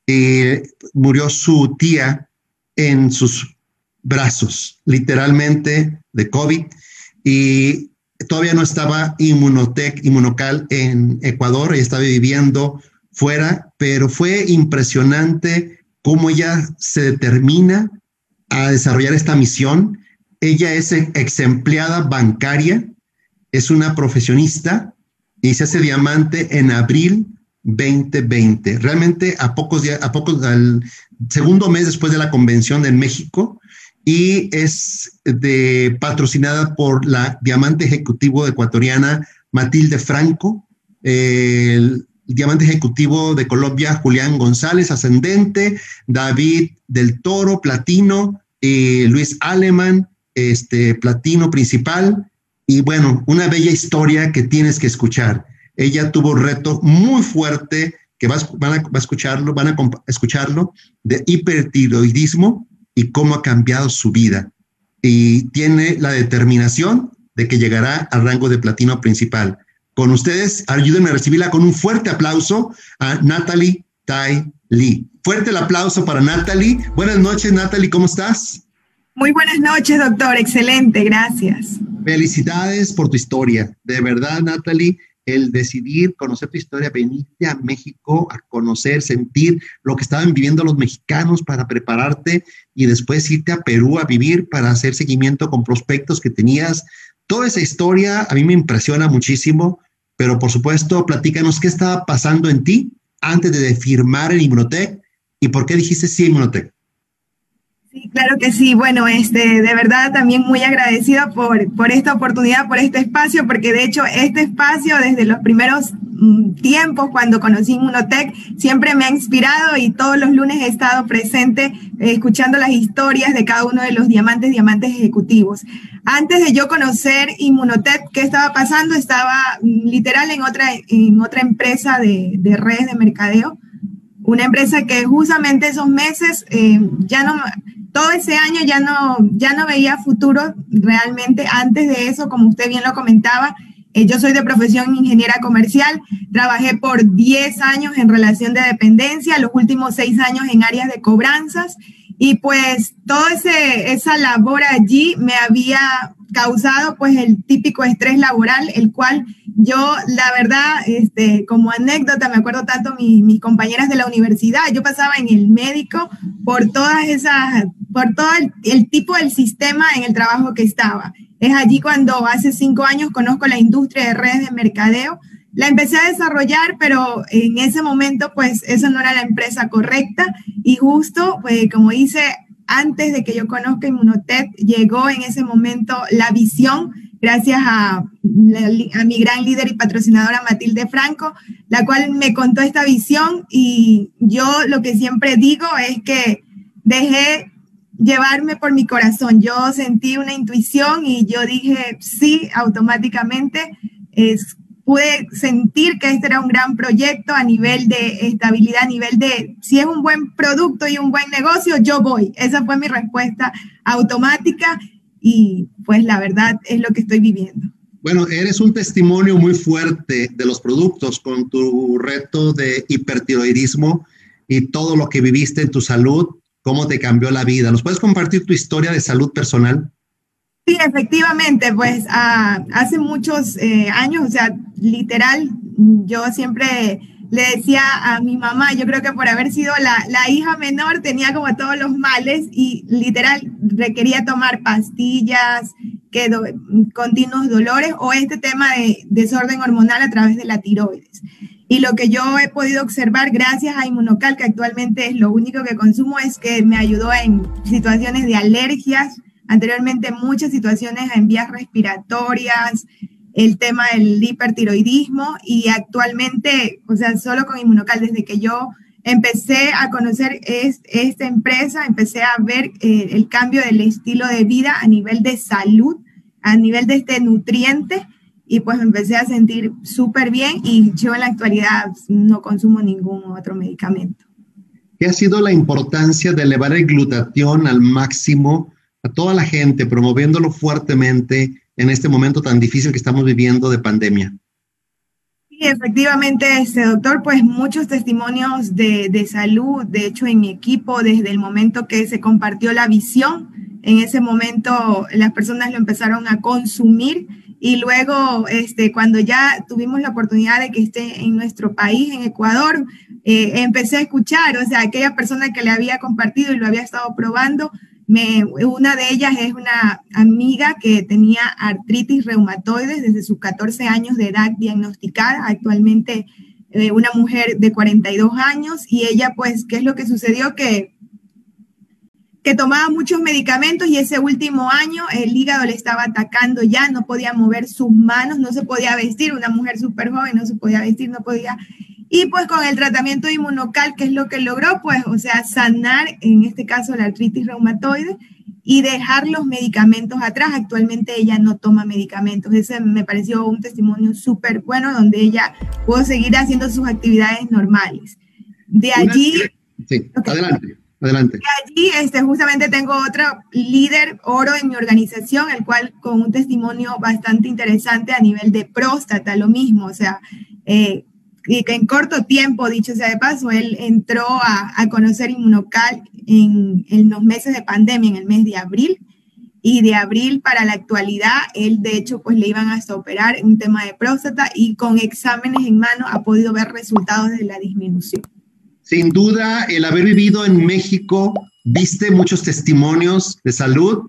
y murió su tía en sus brazos, literalmente de COVID, y todavía no estaba Inmunotec, Inmunocal en Ecuador, ella estaba viviendo fuera, pero fue impresionante cómo ella se determina a desarrollar esta misión. Ella es ex empleada bancaria, es una profesionista y se hace diamante en abril 2020. Realmente a pocos días, a pocos, al segundo mes después de la convención en México y es de, patrocinada por la diamante ejecutivo ecuatoriana Matilde Franco, el diamante ejecutivo de Colombia Julián González, ascendente, David del Toro, platino, y Luis Alemán, este, platino principal, y bueno, una bella historia que tienes que escuchar. Ella tuvo un reto muy fuerte que van a, escucharlo, van a escucharlo, de hipertiroidismo y cómo ha cambiado su vida. Y tiene la determinación de que llegará al rango de platino principal. Con ustedes, ayúdenme a recibirla con un fuerte aplauso a Natalie Tai Lee. Fuerte el aplauso para Natalie. Buenas noches, Natalie, ¿cómo estás? Muy buenas noches, doctor. Excelente, gracias. Felicidades por tu historia. De verdad, Natalie, el decidir conocer tu historia, venirte a México a conocer, sentir lo que estaban viviendo los mexicanos para prepararte y después irte a Perú a vivir para hacer seguimiento con prospectos que tenías. Toda esa historia a mí me impresiona muchísimo, pero por supuesto, platícanos qué estaba pasando en ti antes de firmar el Inmunotech y por qué dijiste sí Inmunotech. Claro que sí. Bueno, este, de verdad también muy agradecida por, por esta oportunidad, por este espacio, porque de hecho este espacio desde los primeros mm, tiempos cuando conocí Inmunotech siempre me ha inspirado y todos los lunes he estado presente eh, escuchando las historias de cada uno de los diamantes, diamantes ejecutivos. Antes de yo conocer Inmunotech, ¿qué estaba pasando? Estaba mm, literal en otra, en otra empresa de, de redes de mercadeo una empresa que justamente esos meses eh, ya no todo ese año ya no, ya no veía futuro realmente. Antes de eso, como usted bien lo comentaba, eh, yo soy de profesión ingeniera comercial, trabajé por 10 años en relación de dependencia, los últimos 6 años en áreas de cobranzas y pues toda esa labor allí me había causado pues el típico estrés laboral, el cual yo, la verdad, este, como anécdota, me acuerdo tanto mis compañeras de la universidad, yo pasaba en el médico por todas esas, por todo el, tipo del sistema en el trabajo que estaba. Es allí cuando hace cinco años conozco la industria de redes de mercadeo. La empecé a desarrollar, pero en ese momento, pues, esa no era la empresa correcta. Y justo, pues, como dice, antes de que yo conozca Inmunotech, llegó en ese momento la visión gracias a, mi gran líder y patrocinadora Matilde Franco, la cual me contó esta visión y yo lo que siempre digo es que dejé llevarme por mi corazón. Yo sentí una intuición y yo dije sí automáticamente. Es, pude sentir que este era un gran proyecto a nivel de estabilidad, a nivel de si es un buen producto y un buen negocio, yo voy. Esa fue mi respuesta automática y pues la verdad es lo que estoy viviendo. Bueno, eres un testimonio muy fuerte de los productos con tu reto de hipertiroidismo y todo lo que viviste en tu salud, cómo te cambió la vida. ¿Nos puedes compartir tu historia de salud personal? Sí, efectivamente, pues ah, hace muchos eh, años, o sea, literal, yo siempre le decía a mi mamá, yo creo que por haber sido la, hija menor tenía como todos los males y literal requería tomar pastillas, que continuos dolores o este tema de desorden hormonal a través de la tiroides. Y lo que yo he podido observar gracias a Inmunocal, que actualmente es lo único que consumo, es que me ayudó en situaciones de alergias, anteriormente muchas situaciones en vías respiratorias, el tema del hipertiroidismo y actualmente, o sea, solo con Inmunocal, desde que yo empecé a conocer esta empresa, empecé a ver eh, el cambio del estilo de vida a nivel de salud, a nivel de este nutriente y pues empecé a sentir súper bien y yo en la actualidad no consumo ningún otro medicamento. ¿Qué ha sido la importancia de elevar el glutatión al máximo a toda la gente, promoviéndolo fuertemente en este momento tan difícil que estamos viviendo de pandemia. Sí, efectivamente, este doctor, pues muchos testimonios de, de, salud, de hecho en mi equipo, desde el momento que se compartió la visión, en ese momento las personas lo empezaron a consumir y luego este, cuando ya tuvimos la oportunidad de que esté en nuestro país, en Ecuador, eh, empecé a escuchar, o sea, aquella persona que le había compartido y lo había estado probando, una de ellas es una amiga que tenía artritis reumatoide desde sus 14 años de edad diagnosticada, actualmente eh, una mujer de 42 años, y ella pues, ¿qué es lo que sucedió? Que, que tomaba muchos medicamentos y ese último año el hígado le estaba atacando ya, no podía mover sus manos, no se podía vestir, una mujer súper joven, no se podía vestir, no podía y pues con el tratamiento inmunocal, que es lo que logró, pues, o sea, sanar, en este caso, la artritis reumatoide y dejar los medicamentos atrás. Actualmente ella no toma medicamentos. Ese me pareció un testimonio súper bueno donde ella pudo seguir haciendo sus actividades normales. De allí... Sí, adelante. Adelante. De allí, este, justamente tengo otro líder oro en mi organización, el cual con un testimonio bastante interesante a nivel de próstata, lo mismo, o sea, eh, y que en corto tiempo, dicho sea de paso, él entró a, a conocer Inmunocal en, en, los meses de pandemia, en el mes de abril, y de abril para la actualidad, él de hecho pues le iban hasta operar un tema de próstata y con exámenes en mano ha podido ver resultados de la disminución. Sin duda, el haber vivido en México, viste muchos testimonios de salud,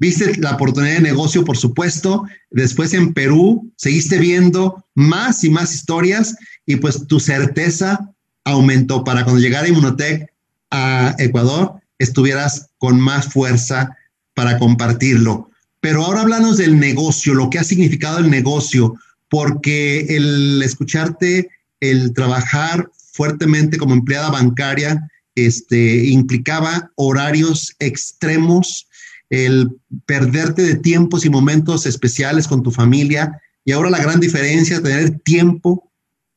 viste la oportunidad de negocio, por supuesto, después en Perú, seguiste viendo más y más historias y pues tu certeza aumentó para cuando llegara Inmunotech a Ecuador, estuvieras con más fuerza para compartirlo. Pero ahora hablamos del negocio, lo que ha significado el negocio, porque el escucharte, el trabajar fuertemente como empleada bancaria, este, implicaba horarios extremos, el perderte de tiempos y momentos especiales con tu familia. Y ahora la gran diferencia es tener tiempo,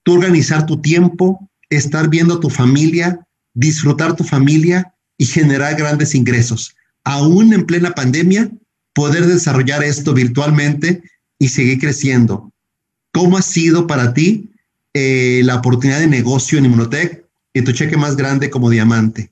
tú organizar tu tiempo, estar viendo a tu familia, disfrutar tu familia y generar grandes ingresos. Aún en plena pandemia, poder desarrollar esto virtualmente y seguir creciendo. ¿Cómo ha sido para ti eh, la oportunidad de negocio en Inmunotech y tu cheque más grande como diamante.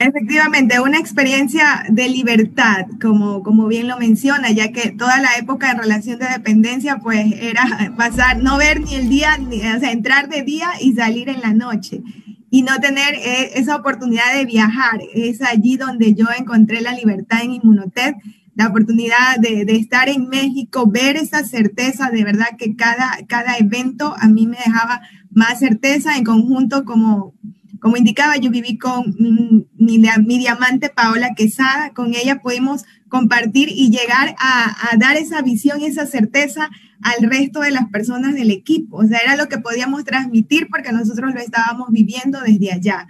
Efectivamente, una experiencia de libertad, como, como bien lo menciona, ya que toda la época en relación de dependencia, pues era pasar, no ver ni el día, ni, o sea, entrar de día y salir en la noche y no tener eh, esa oportunidad de viajar. Es allí donde yo encontré la libertad en Inmunotech la oportunidad de, de, estar en México, ver esa certeza, de verdad que cada, cada evento a mí me dejaba más certeza en conjunto, como, como indicaba, yo viví con mi, mi diamante Paola Quesada, con ella pudimos compartir y llegar a, a dar esa visión y esa certeza al resto de las personas del equipo. O sea, era lo que podíamos transmitir porque nosotros lo estábamos viviendo desde allá.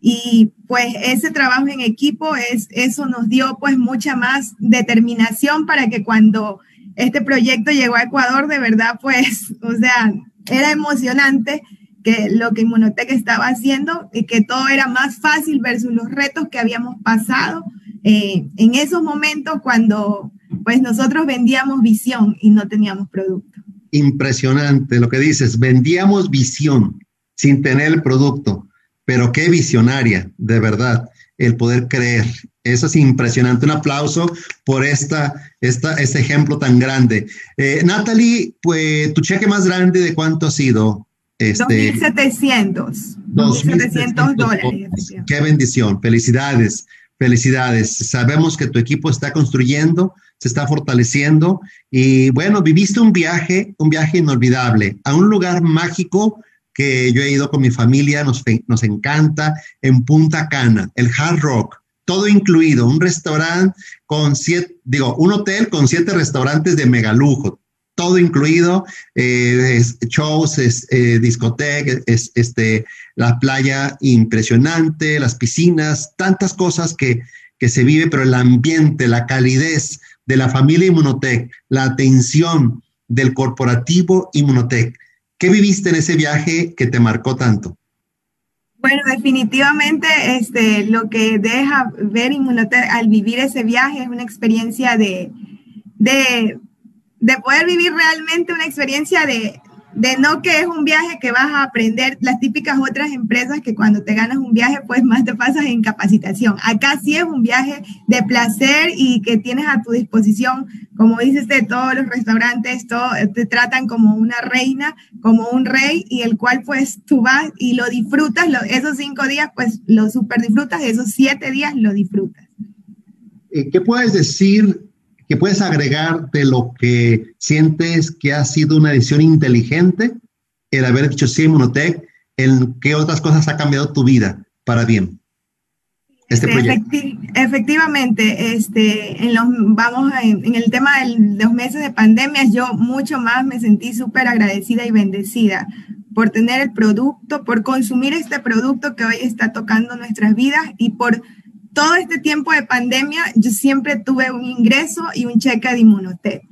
Y pues ese trabajo en equipo, es, eso nos dio pues mucha más determinación para que cuando este proyecto llegó a Ecuador, de verdad pues, o sea, era emocionante que lo que Inmunotech estaba haciendo y que todo era más fácil versus los retos que habíamos pasado eh, en esos momentos cuando pues nosotros vendíamos visión y no teníamos producto. Impresionante lo que dices, vendíamos visión sin tener el producto pero qué visionaria, de verdad, el poder creer. Eso es impresionante. Un aplauso por esta, esta, este ejemplo tan grande. Eh, Natalie, pues tu cheque más grande de cuánto ha sido? Este, 2.700. 2.700 dólares. Qué bendición. Felicidades. Felicidades. Sabemos que tu equipo está construyendo, se está fortaleciendo y bueno, viviste un viaje, un viaje inolvidable a un lugar mágico que yo he ido con mi familia, nos, nos encanta, en Punta Cana, el Hard Rock, todo incluido, un restaurante con siete, digo, un hotel con siete restaurantes de megalujo, todo incluido, eh, shows, es, eh, discoteca, es, este, la playa impresionante, las piscinas, tantas cosas que, que se vive, pero el ambiente, la calidez de la familia Inmunotech, la atención del corporativo Inmunotech, ¿Qué viviste en ese viaje que te marcó tanto? Bueno, definitivamente este, lo que deja ver Inmunotech al vivir ese viaje es una experiencia de, de, de poder vivir realmente una experiencia de, de no que es un viaje que vas a aprender las típicas otras empresas que cuando te ganas un viaje pues más te pasas en capacitación. Acá sí es un viaje de placer y que tienes a tu disposición, como dices, de todos los restaurantes, todo, te tratan como una reina, como un rey y el cual pues tú vas y lo disfrutas, esos cinco días pues lo super disfrutas, esos siete días lo disfrutas. Eh, ¿Qué puedes decir que puedes agregar de lo que sientes que ha sido una decisión inteligente el haber dicho sí en qué otras cosas ha cambiado tu vida para bien. Este proyecto. efectivamente, este, en los, vamos en, el tema de los meses de pandemia, yo mucho más me sentí súper agradecida y bendecida por tener el producto, por consumir este producto que hoy está tocando nuestras vidas y por todo este tiempo de pandemia yo siempre tuve un ingreso y un cheque de Inmunotech.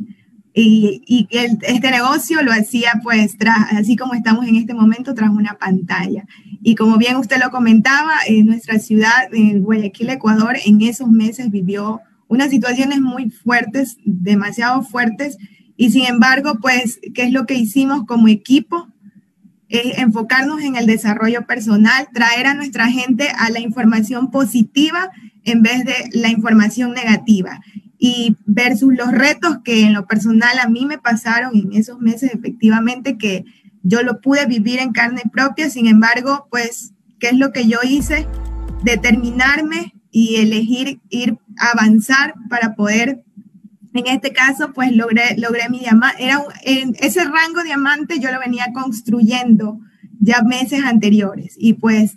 y, este negocio lo hacía pues así como estamos en este momento tras una pantalla. Y como bien usted lo comentaba, en nuestra ciudad, en Guayaquil, Ecuador, en esos meses vivió unas situaciones muy fuertes, demasiado fuertes, y sin embargo, pues, ¿qué es lo que hicimos como equipo? Enfocarnos en el desarrollo personal, traer a nuestra gente a la información positiva en vez de la información negativa y versus los retos que en lo personal a mí me pasaron en esos meses, efectivamente, que yo lo pude vivir en carne propia, sin embargo, pues, ¿qué es lo que yo hice? Determinarme y elegir ir a avanzar para poder, en este caso, pues logré, logré mi diamante. Era en ese rango diamante yo lo venía construyendo ya meses anteriores y pues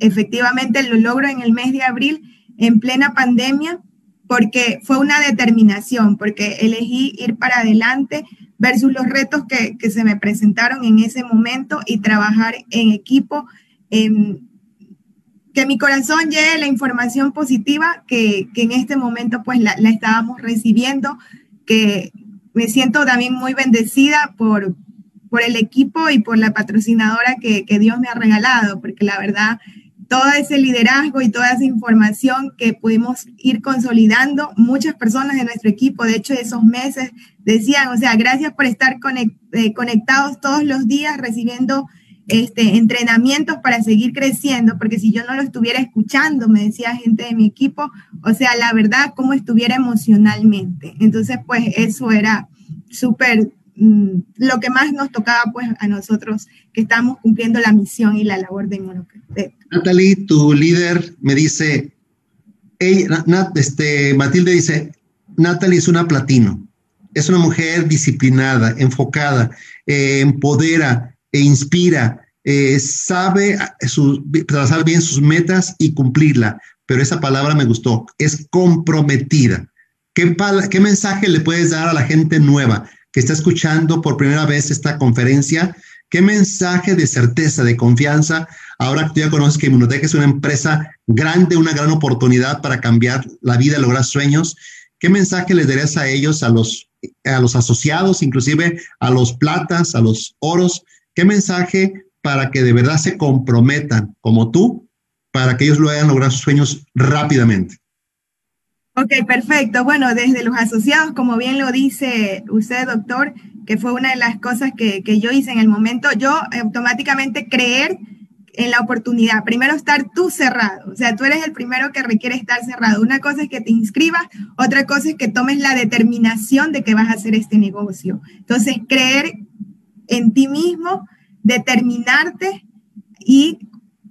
efectivamente lo logro en el mes de abril en plena pandemia porque fue una determinación, porque elegí ir para adelante versus los retos que, se me presentaron en ese momento y trabajar en equipo, que mi corazón llegue la información positiva que, en este momento pues la, estábamos recibiendo, que me siento también muy bendecida por, por el equipo y por la patrocinadora que, que Dios me ha regalado, porque la verdad todo ese liderazgo y toda esa información que pudimos ir consolidando. Muchas personas de nuestro equipo, de hecho, esos meses decían, o sea, gracias por estar eh, conectados todos los días recibiendo este, entrenamientos para seguir creciendo, porque si yo no lo estuviera escuchando, me decía gente de mi equipo, o sea, la verdad, cómo estuviera emocionalmente. Entonces, pues eso era súper mm, lo que más nos tocaba pues a nosotros que estamos cumpliendo la misión y la labor de Inmunotech. Natalie, tu líder me dice, este, Matilde dice, Natalie es una platino, es una mujer disciplinada, enfocada, eh, empodera e inspira, eh, sabe trazar bien sus metas y cumplirla, pero esa palabra me gustó, es comprometida. ¿Qué, ¿Qué mensaje le puedes dar a la gente nueva que está escuchando por primera vez esta conferencia? ¿Qué mensaje de certeza, de confianza Ahora que tú ya conoces que Inmunotech es una empresa grande, una gran oportunidad para cambiar la vida, lograr sueños, ¿qué mensaje les darías a ellos, a los, a los asociados, inclusive a los platas, a los oros? ¿Qué mensaje para que de verdad se comprometan como tú, para que ellos lo hagan lograr sus sueños rápidamente? Ok, perfecto. Bueno, desde los asociados, como bien lo dice usted, doctor, que fue una de las cosas que, que yo hice en el momento, yo automáticamente creer en la oportunidad. Primero estar tú cerrado, o sea, tú eres el primero que requiere estar cerrado. Una cosa es que te inscribas, otra cosa es que tomes la determinación de que vas a hacer este negocio. Entonces, creer en ti mismo, determinarte y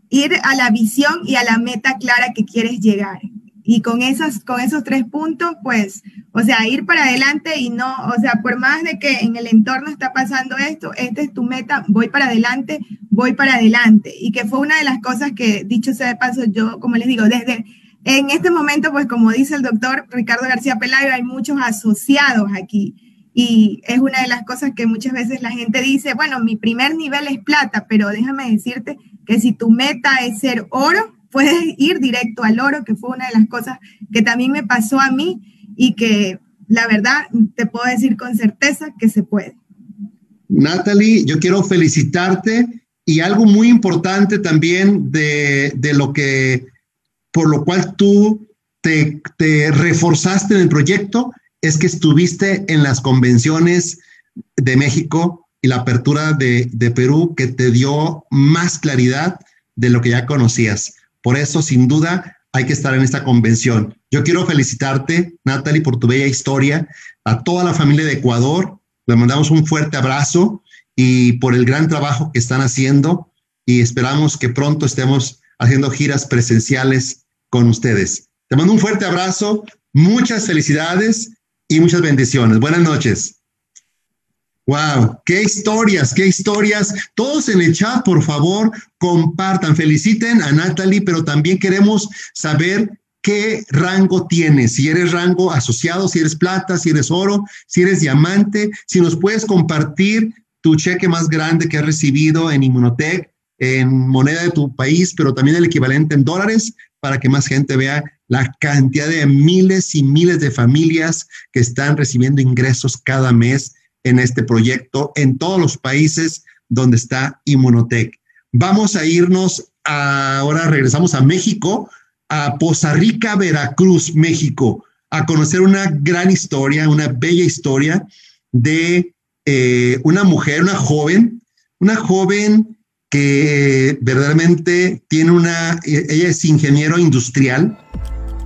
ir a la visión y a la meta clara que quieres llegar. Y con, esas, con esos tres puntos, pues, o sea, ir para adelante y no, o sea, por más de que en el entorno está pasando esto, esta es tu meta, voy para adelante, voy para adelante. Y que fue una de las cosas que, dicho sea de paso, yo, como les digo, desde en este momento, pues como dice el doctor Ricardo García Pelayo, hay muchos asociados aquí. Y es una de las cosas que muchas veces la gente dice, bueno, mi primer nivel es plata, pero déjame decirte que si tu meta es ser oro, puedes ir directo al oro, que fue una de las cosas que también me pasó a mí y que la verdad te puedo decir con certeza que se puede. Natalie, yo quiero felicitarte y algo muy importante también de, lo que, por lo cual tú te, reforzaste en el proyecto, es que estuviste en las convenciones de México y la apertura de, Perú que te dio más claridad de lo que ya conocías. Por eso, sin duda, hay que estar en esta convención. Yo quiero felicitarte, Natalie, por tu bella historia, a toda la familia de Ecuador. Le mandamos un fuerte abrazo y por el gran trabajo que están haciendo y esperamos que pronto estemos haciendo giras presenciales con ustedes. Te mando un fuerte abrazo, muchas felicidades y muchas bendiciones. Buenas noches. Wow, qué historias, qué historias. Todos en el chat, por favor, compartan, feliciten a Natalie, pero también queremos saber qué rango tienes, si eres rango asociado, si eres plata, si eres oro, si eres diamante, si nos puedes compartir tu cheque más grande que has recibido en Inmunotech, en moneda de tu país, pero también el equivalente en dólares, para que más gente vea la cantidad de miles y miles de familias que están recibiendo ingresos cada mes en este proyecto en todos los países donde está Inmunotech. Vamos a irnos ahora regresamos a México, a Poza Rica, Veracruz, México, a conocer una gran historia, una bella historia de eh, una mujer, una joven, una joven que verdaderamente tiene una, ella es ingeniero industrial,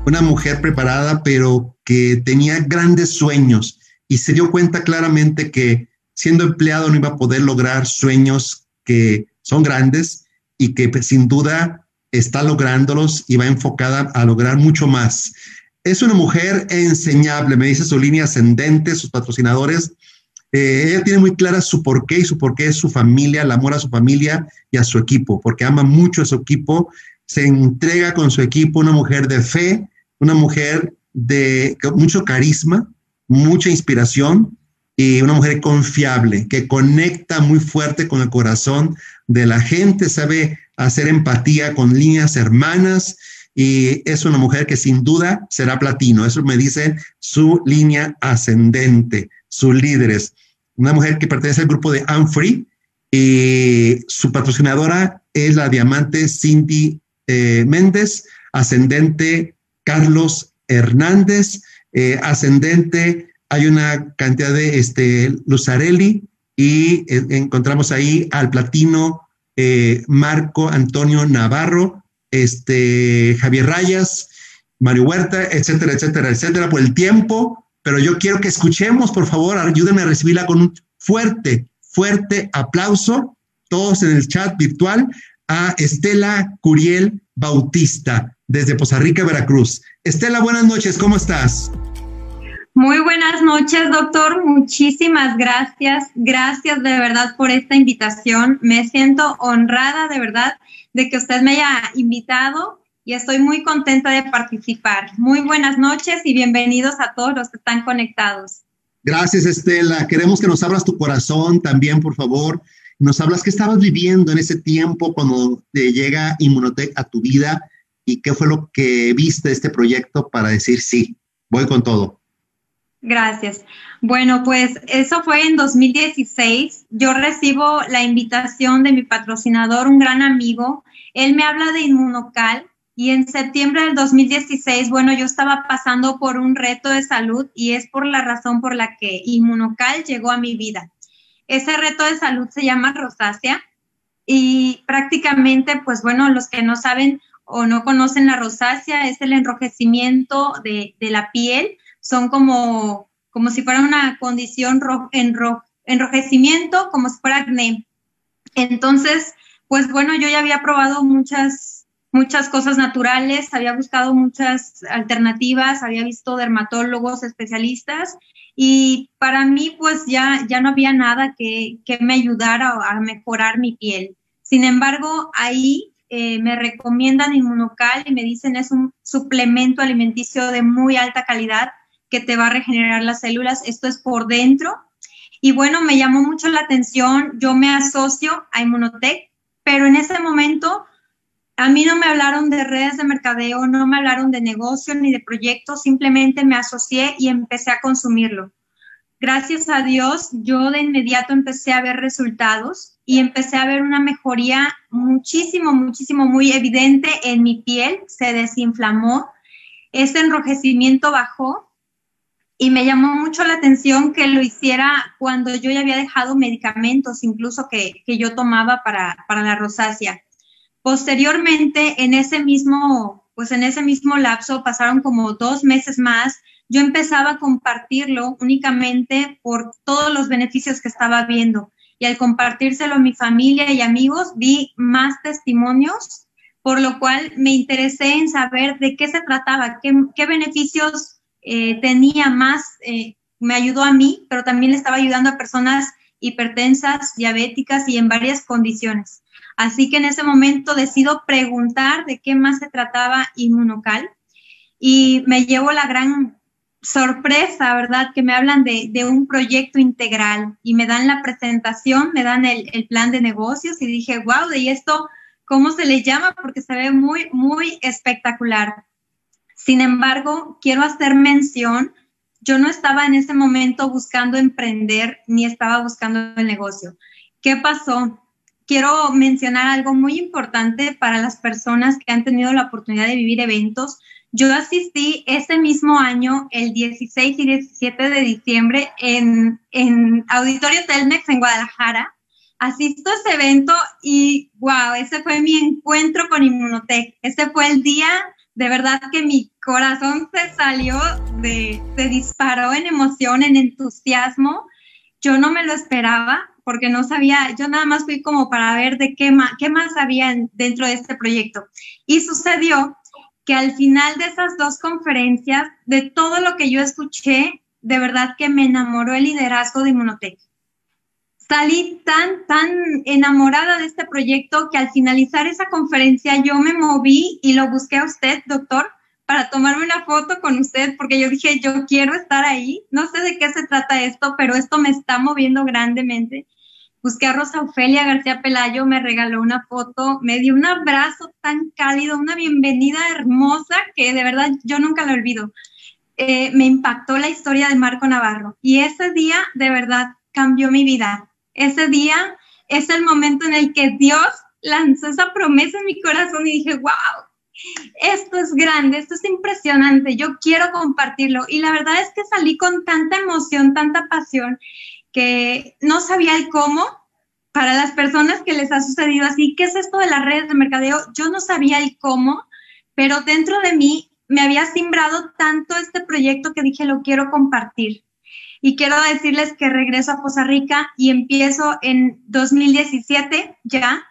una mujer preparada, pero que tenía grandes sueños y se dio cuenta claramente que siendo empleado no iba a poder lograr sueños que son grandes y que pues, sin duda está lográndolos y va enfocada a lograr mucho más. Es una mujer enseñable, me dice su línea ascendente, sus patrocinadores. Eh, ella tiene muy clara su porqué y su porqué es su familia, el amor a su familia y a su equipo, porque ama mucho a su equipo, se entrega con su equipo, una mujer de fe, una mujer de mucho carisma, mucha inspiración y una mujer confiable, que conecta muy fuerte con el corazón de la gente, sabe hacer empatía con líneas hermanas y es una mujer que sin duda será platino. Eso me dice su línea ascendente, sus líderes. Una mujer que pertenece al grupo de Anfree y su patrocinadora es la diamante Cindy eh, Méndez, ascendente Carlos Hernández, eh, ascendente hay una cantidad de este, Luzarelli y eh, encontramos ahí al platino eh, Marco Antonio Navarro, este, Javier Rayas, Mario Huerta, etcétera, etcétera, etcétera, por el tiempo, pero yo quiero que escuchemos, por favor, ayúdenme a recibirla con un fuerte, fuerte aplauso, todos en el chat virtual, a Estela Curiel Bautista, desde Poza Rica, Veracruz. Estela, buenas noches, ¿cómo estás? Muy buenas noches, doctor. Muchísimas gracias. Gracias de verdad por esta invitación. Me siento honrada de verdad de que usted me haya invitado y estoy muy contenta de participar. Muy buenas noches y bienvenidos a todos los que están conectados. Gracias, Estela. Queremos que nos abras tu corazón también, por favor. Nos hablas qué estabas viviendo en ese tiempo cuando te llega Inmunotech a tu vida y qué fue lo que viste de este proyecto para decir sí, voy con todo. Gracias. Bueno, pues eso fue en 2016. Yo recibo la invitación de mi patrocinador, un gran amigo. Él me habla de Inmunocal y en septiembre del 2016, bueno, yo estaba pasando por un reto de salud y es por la razón por la que Inmunocal llegó a mi vida. Ese reto de salud se llama rosácea y prácticamente, pues bueno, los que no saben o no conocen la rosácea es el enrojecimiento de, de la piel son como, como si fuera una condición enrojecimiento, como si fuera acné. Entonces, pues bueno, yo ya había probado muchas, muchas cosas naturales, había buscado muchas alternativas, había visto dermatólogos, especialistas, y para mí pues ya, ya no había nada que, que me ayudara a mejorar mi piel. Sin embargo, ahí eh, me recomiendan Inmunocal y me dicen es un suplemento alimenticio de muy alta calidad que te va a regenerar las células. Esto es por dentro. Y bueno, me llamó mucho la atención. Yo me asocio a Inmunotech, pero en ese momento a mí no me hablaron de redes de mercadeo, no me hablaron de negocio ni de proyectos, simplemente me asocié y empecé a consumirlo. Gracias a Dios, yo de inmediato empecé a ver resultados y empecé a ver una mejoría muchísimo, muchísimo, muy evidente en mi piel. Se desinflamó, ese enrojecimiento bajó y me llamó mucho la atención que lo hiciera cuando yo ya había dejado medicamentos, incluso que, yo tomaba para, para, la rosácea. Posteriormente, en ese mismo, pues en ese mismo lapso, pasaron como dos meses más, yo empezaba a compartirlo únicamente por todos los beneficios que estaba viendo. Y al compartírselo a mi familia y amigos, vi más testimonios, por lo cual me interesé en saber de qué se trataba, qué, beneficios eh, tenía más, eh, me ayudó a mí, pero también le estaba ayudando a personas hipertensas, diabéticas y en varias condiciones. Así que en ese momento decido preguntar de qué más se trataba inmunocal y me llevo la gran sorpresa, ¿verdad? Que me hablan de, un proyecto integral y me dan la presentación, me dan el, plan de negocios y dije, wow, ¿y esto cómo se le llama? Porque se ve muy, muy espectacular Sin embargo, quiero hacer mención, yo no estaba en ese momento buscando emprender ni estaba buscando el negocio. ¿Qué pasó? Quiero mencionar algo muy importante para las personas que han tenido la oportunidad de vivir eventos. Yo asistí ese mismo año, el 16 y 17 de diciembre, en, en Auditorio Telmex en Guadalajara. Asisto a ese evento y, wow, ese fue mi encuentro con Inmunotech. Ese fue el día, de verdad que mi corazón se salió, se disparó en emoción, en entusiasmo. Yo no me lo esperaba porque no sabía, yo nada más fui como para ver de qué más, qué más había dentro de este proyecto. Y sucedió que al final de esas dos conferencias, de todo lo que yo escuché, de verdad que me enamoró el liderazgo de Inmunotech. Salí tan, tan enamorada de este proyecto que al finalizar esa conferencia yo me moví y lo busqué a usted, doctor, para tomarme una foto con usted, porque yo dije, yo quiero estar ahí. No sé de qué se trata esto, pero esto me está moviendo grandemente busqué a Rosa Ofelia García Pelayo, me regaló una foto, me dio un abrazo tan cálido, una bienvenida hermosa que de verdad yo nunca la olvido. Eh, me impactó la historia de Marco Navarro y ese día de verdad cambió mi vida. Ese día es el momento en el que Dios lanzó esa promesa en mi corazón y dije, wow, esto es grande, esto es impresionante, yo quiero compartirlo. Y la verdad es que salí con tanta emoción, tanta pasión que no sabía el cómo. Para las personas que les ha sucedido así, ¿qué es esto de las redes de mercadeo? Yo no sabía el cómo, pero dentro de mí me había simbrado tanto este proyecto que dije, lo quiero compartir. Y quiero decirles que regreso a Costa Rica y empiezo en 2017 ya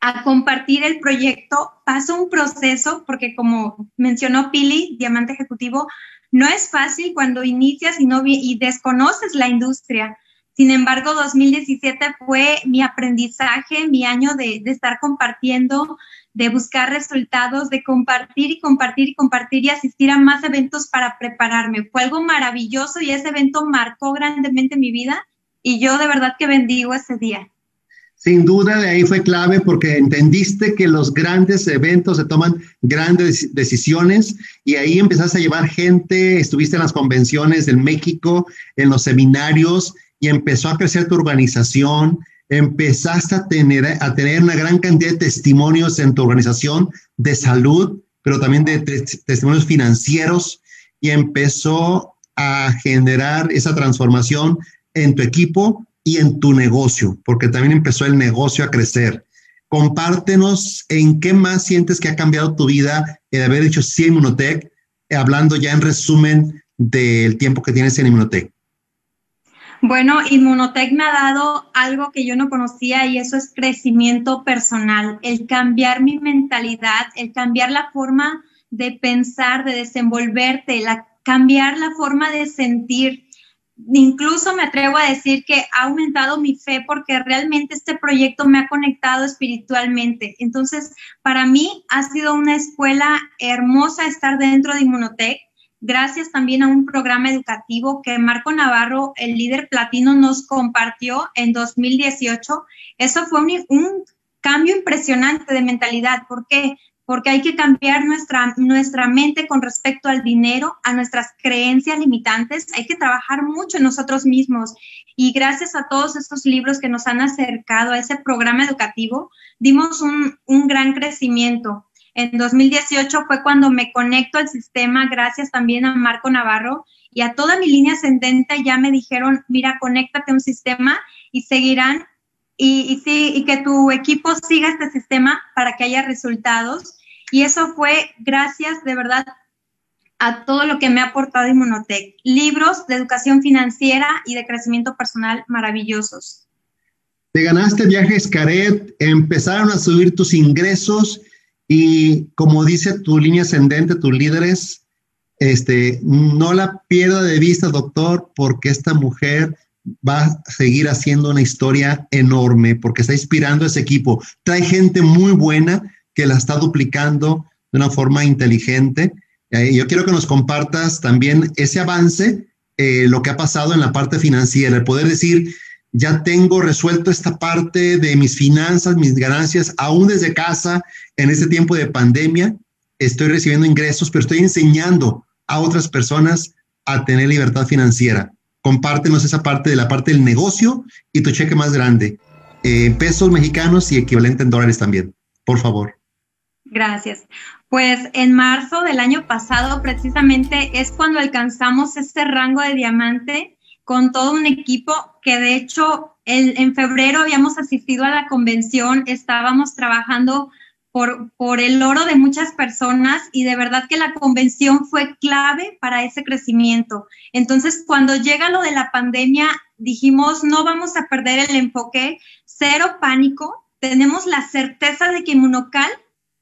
a compartir el proyecto. Paso un proceso porque como mencionó Pili, Diamante Ejecutivo, no es fácil cuando inicias y, no, y desconoces la industria. Sin embargo, 2017 fue mi aprendizaje, mi año de, de, estar compartiendo, de buscar resultados, de compartir y compartir y compartir y asistir a más eventos para prepararme. Fue algo maravilloso y ese evento marcó grandemente mi vida y yo de verdad que bendigo ese día. Sin duda, de ahí fue clave porque entendiste que los grandes eventos se toman grandes decisiones y ahí empezaste a llevar gente, estuviste en las convenciones en México, en los seminarios y empezó a crecer tu organización, empezaste a tener, a tener una gran cantidad de testimonios en tu organización de salud, pero también de testimonios financieros y empezó a generar esa transformación en tu equipo y en tu negocio, porque también empezó el negocio a crecer. Compártenos en qué más sientes que ha cambiado tu vida el haber hecho sí Inmunotech, hablando ya en resumen del tiempo que tienes en Inmunotech. Bueno, Inmunotech me ha dado algo que yo no conocía y eso es crecimiento personal, el cambiar mi mentalidad, el cambiar la forma de pensar, de desenvolverte, la, cambiar la forma de sentir incluso me atrevo a decir que ha aumentado mi fe porque realmente este proyecto me ha conectado espiritualmente. Entonces, para mí ha sido una escuela hermosa estar dentro de Inmunotech. Gracias también a un programa educativo que Marco Navarro, el líder platino, nos compartió en 2018. Eso fue un, cambio impresionante de mentalidad. ¿Por qué? Porque hay que cambiar nuestra, nuestra mente con respecto al dinero, a nuestras creencias limitantes. Hay que trabajar mucho en nosotros mismos. Y gracias a todos estos libros que nos han acercado a ese programa educativo, dimos un, un gran crecimiento. En 2018 fue cuando me conecto al sistema, gracias también a Marco Navarro y a toda mi línea ascendente. Ya me dijeron, mira, conéctate a un sistema y seguirán y, sí, y que tu equipo siga este sistema para que haya resultados. Y eso fue gracias de verdad a todo lo que me ha aportado Inmunotech. Libros de educación financiera y de crecimiento personal maravillosos. Te ganaste viajes Caret, empezaron a subir tus ingresos y como dice tu línea ascendente, tus líderes, este, no la pierda de vista, doctor, porque esta mujer va a seguir haciendo una historia enorme porque está inspirando a ese equipo. Trae gente muy buena que la está duplicando de una forma inteligente. Eh, yo quiero que nos compartas también ese avance, eh, lo que ha pasado en la parte financiera, el poder decir, ya tengo resuelto esta parte de mis finanzas, mis ganancias, aún desde casa, en este tiempo de pandemia, estoy recibiendo ingresos, pero estoy enseñando a otras personas a tener libertad financiera. Compártenos esa parte de la parte del negocio y tu cheque más grande, eh, pesos mexicanos y equivalente en dólares también, por favor. Gracias. Pues en marzo del año pasado precisamente es cuando alcanzamos este rango de diamante con todo un equipo que de hecho en febrero habíamos asistido a la convención, estábamos trabajando por, por, el oro de muchas personas y de verdad que la convención fue clave para ese crecimiento. Entonces, cuando llega lo de la pandemia, dijimos, no vamos a perder el enfoque, cero pánico, tenemos la certeza de que Inmunocal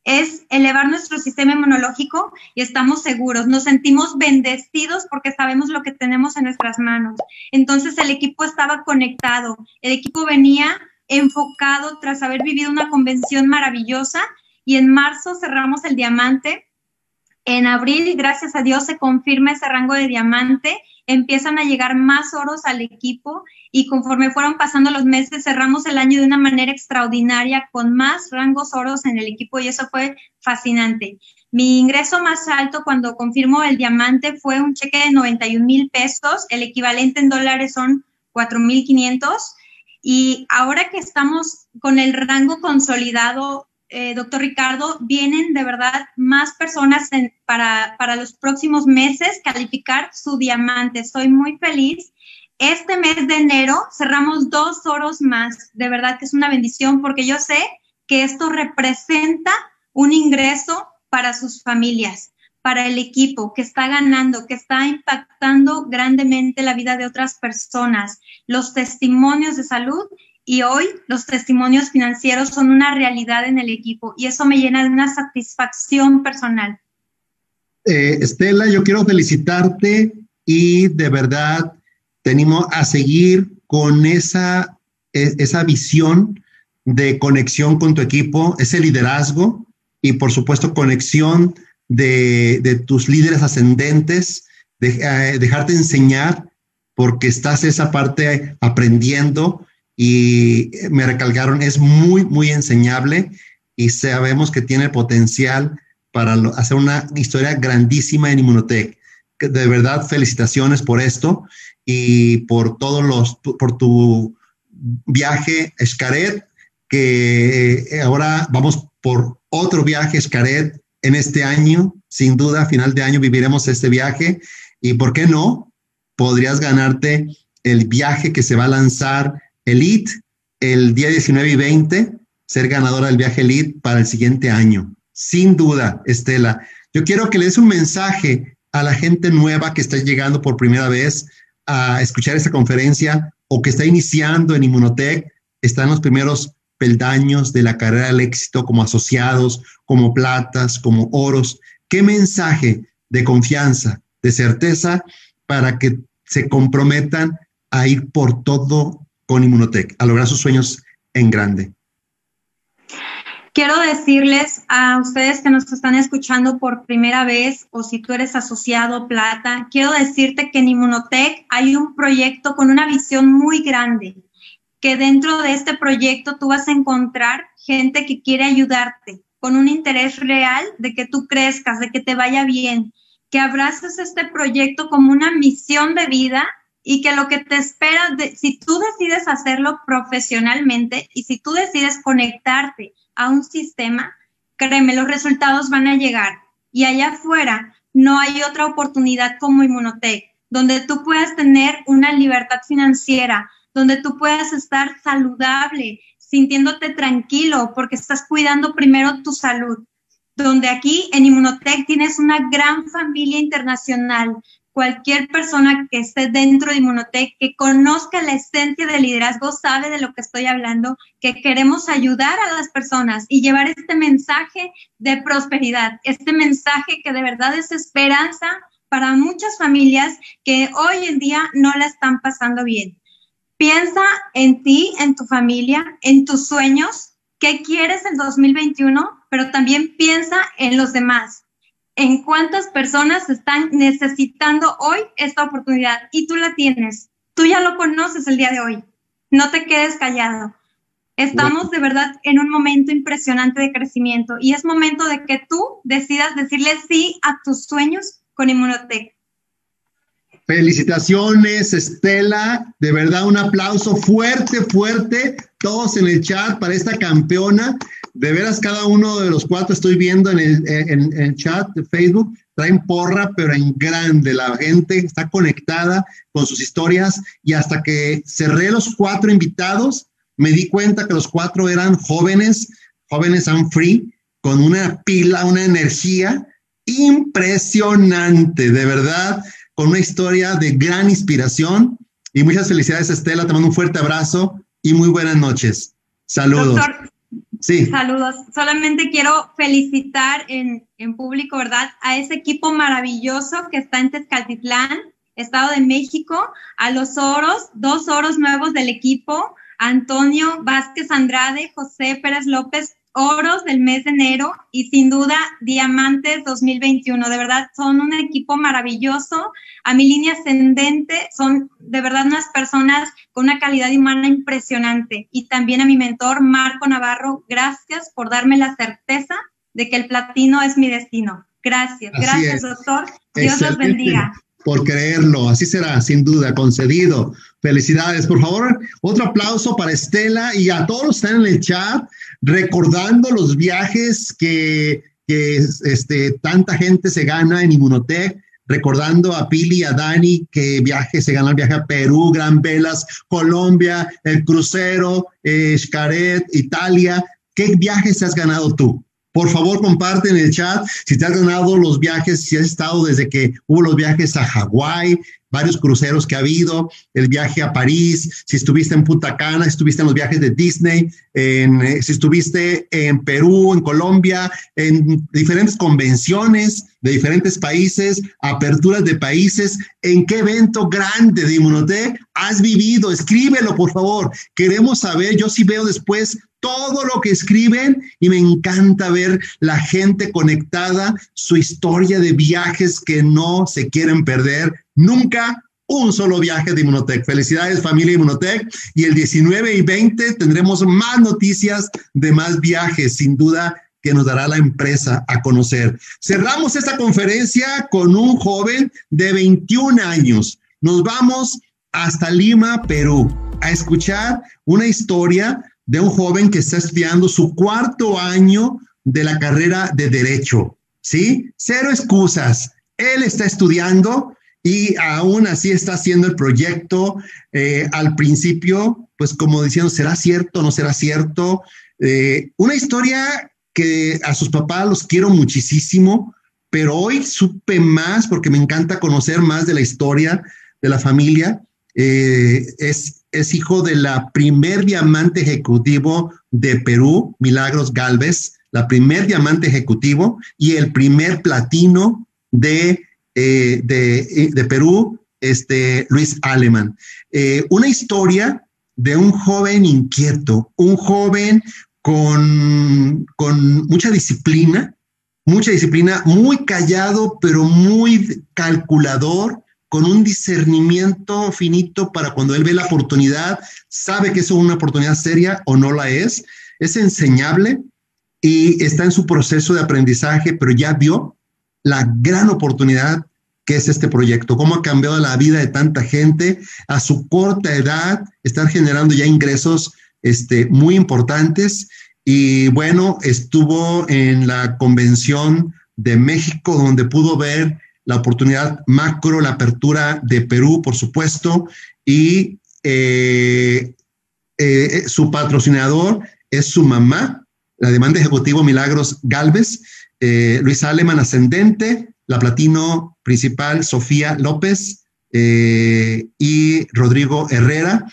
es elevar nuestro sistema inmunológico y estamos seguros, nos sentimos bendecidos porque sabemos lo que tenemos en nuestras manos. Entonces el equipo estaba conectado, el equipo venía enfocado tras haber vivido una convención maravillosa y en marzo cerramos el diamante. En abril, gracias a Dios, se confirma ese rango de diamante empiezan a llegar más oros al equipo y conforme fueron pasando los meses cerramos el año de una manera extraordinaria con más rangos oros en el equipo y eso fue fascinante. Mi ingreso más alto cuando confirmo el diamante fue un cheque de 91 mil pesos, el equivalente en dólares son 4 mil 500 y ahora que estamos con el rango consolidado eh, doctor Ricardo, vienen de verdad más personas para, para los próximos meses calificar su diamante. Estoy muy feliz. Este mes de enero cerramos dos oros más. De verdad que es una bendición porque yo sé que esto representa un ingreso para sus familias, para el equipo que está ganando, que está impactando grandemente la vida de otras personas, los testimonios de salud y hoy los testimonios financieros son una realidad en el equipo y eso me llena de una satisfacción personal. Eh, Estela, yo quiero felicitarte y de verdad tenemos a seguir con esa, e, esa visión de conexión con tu equipo, ese liderazgo y por supuesto conexión de, de tus líderes ascendentes, de, eh, dejarte enseñar porque estás esa parte aprendiendo y me recalcaron, es muy, muy enseñable y sabemos que tiene potencial para hacer una historia grandísima en Inmunotech. De verdad, felicitaciones por esto y por todos los, por tu viaje Escaret, que eh, ahora vamos por otro viaje Escaret en este año. Sin duda, final de año viviremos este viaje y, ¿por qué no? Podrías ganarte el viaje que se va a lanzar Elite el día 19 y 20, ser ganadora del viaje Elite para el siguiente año. Sin duda, Estela. Yo quiero que le des un mensaje a la gente nueva que está llegando por primera vez a escuchar esta conferencia o que está iniciando en Inmunotech, está en los primeros peldaños de la carrera del éxito como asociados, como platas, como oros. ¿Qué mensaje de confianza, de certeza para que se comprometan a ir por todo con Inmunotech, a lograr sus sueños en grande? Quiero decirles a ustedes que nos están escuchando por primera vez o si tú eres asociado Plata, quiero decirte que en Inmunotech hay un proyecto con una visión muy grande, que dentro de este proyecto tú vas a encontrar gente que quiere ayudarte con un interés real de que tú crezcas, de que te vaya bien, que abraces este proyecto como una misión de vida y que lo que te espera, si tú decides hacerlo profesionalmente y si tú decides conectarte a un sistema, créeme, los resultados van a llegar. Y allá afuera no hay otra oportunidad como Inmunotech, donde tú puedas tener una libertad financiera, donde tú puedas estar saludable, sintiéndote tranquilo, porque estás cuidando primero tu salud. Donde aquí en Inmunotech tienes una gran familia internacional cualquier persona que esté dentro de Inmunotech, que conozca la esencia del liderazgo, sabe de lo que estoy hablando, que queremos ayudar a las personas y llevar este mensaje de prosperidad, este mensaje que de verdad es esperanza para muchas familias que hoy en día no la están pasando bien. Piensa en ti, en tu familia, en tus sueños, qué quieres en 2021, pero también piensa en los demás en cuántas personas están necesitando hoy esta oportunidad y tú la tienes. Tú ya lo conoces el día de hoy. No te quedes callado. Estamos de verdad en un momento impresionante de crecimiento y es momento de que tú decidas decirle sí a tus sueños con Inmunotech. Felicitaciones, Estela. De verdad, un aplauso fuerte, fuerte. Todos en el chat para esta campeona. De veras, cada uno de los cuatro estoy viendo en el, chat de Facebook. Traen porra, pero en grande. La gente está conectada con sus historias. Y hasta que cerré los cuatro invitados, me di cuenta que los cuatro eran jóvenes, jóvenes and free, con una pila, una energía impresionante. De verdad con una historia de gran inspiración. Y muchas felicidades, Estela. Te mando un fuerte abrazo y muy buenas noches. Saludos. Sí. Saludos. Solamente quiero felicitar en, en público, ¿verdad? A ese equipo maravilloso que está en Tezcaltitlán, Estado de México, a los oros, dos oros nuevos del equipo, Antonio Vázquez Andrade, José Pérez López, oros del mes de enero y sin duda diamantes 2021. De verdad, son un equipo maravilloso. A mi línea ascendente son de verdad unas personas con una calidad humana impresionante. Y también a mi mentor, Marco Navarro, gracias por darme la certeza de que el platino es mi destino. Gracias, gracias, doctor. Dios los bendiga. Por creerlo, así será, sin duda, concedido. Felicidades, por favor. Otro aplauso para Estela y a todos que están en el chat recordando los viajes que, este, tanta gente se gana en Inmunotech, recordando a Pili y a Dani que viaje, se gana el viaje a Perú, Gran Velas, Colombia, el crucero, eh, Italia. ¿Qué viajes has ganado tú? Por favor, comparte en el chat si te has ganado los viajes, si has estado desde que hubo los viajes a Hawái, varios cruceros que ha habido, el viaje a París, si estuviste en Punta Cana, si estuviste en los viajes de Disney, eh, si estuviste en Perú, en Colombia, en diferentes convenciones de diferentes países, aperturas de países, en qué evento grande de Inmunotech has vivido, escríbelo por favor, queremos saber, yo sí veo después todo lo que escriben y me encanta ver la gente conectada, su historia de viajes que no se quieren perder nunca un solo viaje de Inmunotech. Felicidades familia Inmunotech y el 19 y 20 tendremos más noticias de más viajes, sin duda que nos dará la empresa a conocer. Cerramos esta conferencia con un joven de 21 años. Nos vamos hasta Lima, Perú, a escuchar una historia de un joven que está estudiando su cuarto año de la carrera de Derecho. ¿Sí? Cero excusas. Él está estudiando y aún así está haciendo el proyecto. Eh, al principio, pues como diciendo, ¿será cierto? ¿No será cierto? Eh, una historia que a sus papás los quiero muchísimo, pero hoy supe más porque me encanta conocer más de la historia de la familia. Eh, es, es hijo de la primer diamante ejecutivo de Perú, Milagros Galvez, la primer diamante ejecutivo y el primer platino de eh, eh, de, Perú, este, Luis Alemán. Eh, una historia de un joven inquieto, un joven con, con mucha disciplina, mucha disciplina, muy callado, pero muy calculador, con un discernimiento finito para cuando él ve la oportunidad, sabe que es una oportunidad seria o no la es, es enseñable y está en su proceso de aprendizaje, pero ya vio la gran oportunidad que es este proyecto, cómo ha cambiado la vida de tanta gente a su corta edad, están generando ya ingresos este, muy importantes. Y bueno, estuvo en la convención de México, donde pudo ver la oportunidad macro, la apertura de Perú, por supuesto, y eh, eh, su patrocinador es su mamá, la demanda ejecutivo Milagros Galvez, eh, Luis Aleman Ascendente, la platino principal Sofía López eh, y Rodrigo Herrera.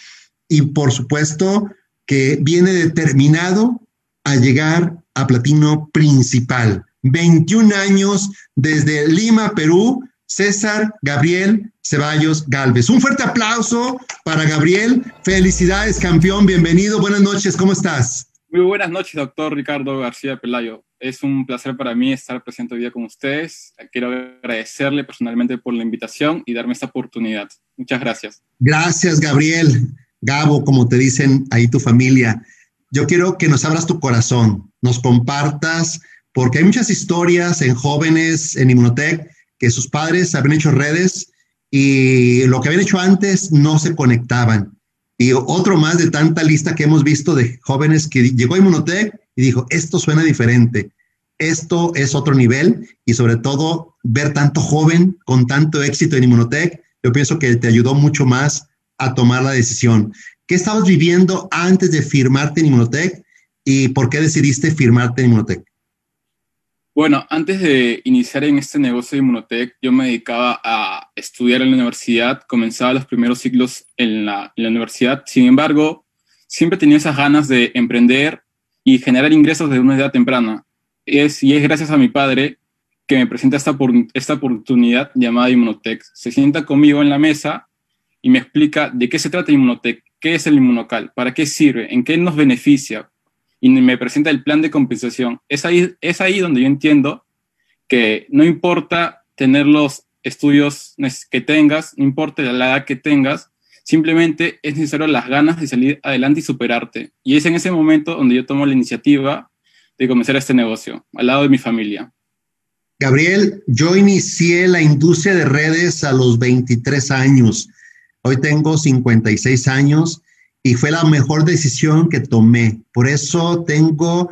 Y por supuesto que viene determinado a llegar a platino principal. 21 años desde Lima, Perú, César Gabriel Ceballos Galvez. Un fuerte aplauso para Gabriel. Felicidades, campeón. Bienvenido. Buenas noches. ¿Cómo estás? Muy buenas noches, doctor Ricardo García Pelayo. Es un placer para mí estar presente hoy día con ustedes. Quiero agradecerle personalmente por la invitación y darme esta oportunidad. Muchas gracias. Gracias, Gabriel. Gabo, como te dicen ahí tu familia. yo quiero que nos abras tu corazón, nos compartas, porque hay muchas historias en jóvenes en Inmunotech que sus padres habían hecho redes y lo que habían hecho antes no se conectaban. Y otro más de tanta lista que hemos visto de jóvenes que llegó a Inmunotech y dijo, esto suena diferente, esto es otro nivel y sobre todo ver tanto joven con tanto éxito en Inmunotech, yo pienso que te ayudó mucho más a tomar la decisión. ¿Qué estabas viviendo antes de firmarte en Inmunotech y por qué decidiste firmarte en Inmunotech? Bueno, antes de iniciar en este negocio de Inmunotech, yo me dedicaba a estudiar en la universidad, comenzaba los primeros ciclos en la, universidad, sin embargo, siempre tenía esas ganas de emprender y generar ingresos desde una edad temprana. Es, y es gracias a mi padre que me presenta esta, esta oportunidad llamada Inmunotech. Se sienta conmigo en la mesa y me explica de qué se trata Inmunotech, qué es el inmunocal, para qué sirve, en qué nos beneficia, y me presenta el plan de compensación. Es ahí, es ahí donde yo entiendo que no importa tener los estudios que tengas, no importa la edad que tengas, simplemente es necesario las ganas de salir adelante y superarte. Y es en ese momento donde yo tomo la iniciativa de comenzar este negocio, al lado de mi familia. Gabriel, yo inicié la industria de redes a los 23 años. Hoy tengo 56 años y fue la mejor decisión que tomé. Por eso tengo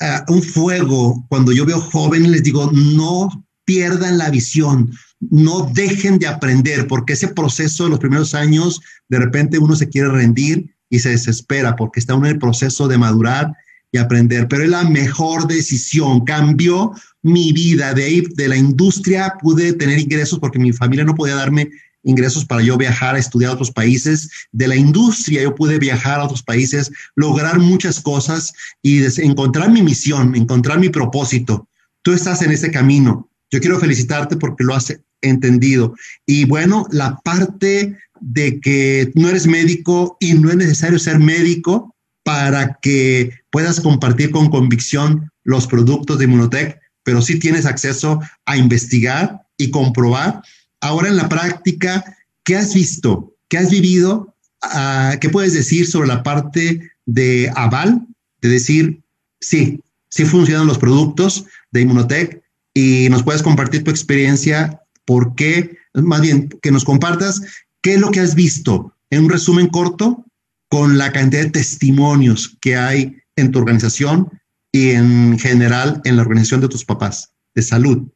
eh, un fuego. Cuando yo veo jóvenes, les digo, no pierdan la visión, no dejen de aprender, porque ese proceso de los primeros años, de repente uno se quiere rendir y se desespera porque está en el proceso de madurar y aprender, pero es la mejor decisión, cambió mi vida, de de la industria pude tener ingresos porque mi familia no podía darme ingresos para yo viajar a estudiar a otros países. De la industria yo pude viajar a otros países, lograr muchas cosas y encontrar mi misión, encontrar mi propósito. Tú estás en ese camino. Yo quiero felicitarte porque lo has entendido. Y bueno, la parte de que no eres médico y no es necesario ser médico para que puedas compartir con convicción los productos de Inmunotech, pero sí tienes acceso a investigar y comprobar ahora en la práctica, ¿qué has visto? ¿Qué has vivido? Ah, ¿Qué puedes decir sobre la parte de aval? De decir, sí, sí funcionan los productos de Inmunotech y nos puedes compartir tu experiencia, por qué, más bien que nos compartas qué es lo que has visto en un resumen corto con la cantidad de testimonios que hay en tu organización y en general en la organización de tus papás de salud.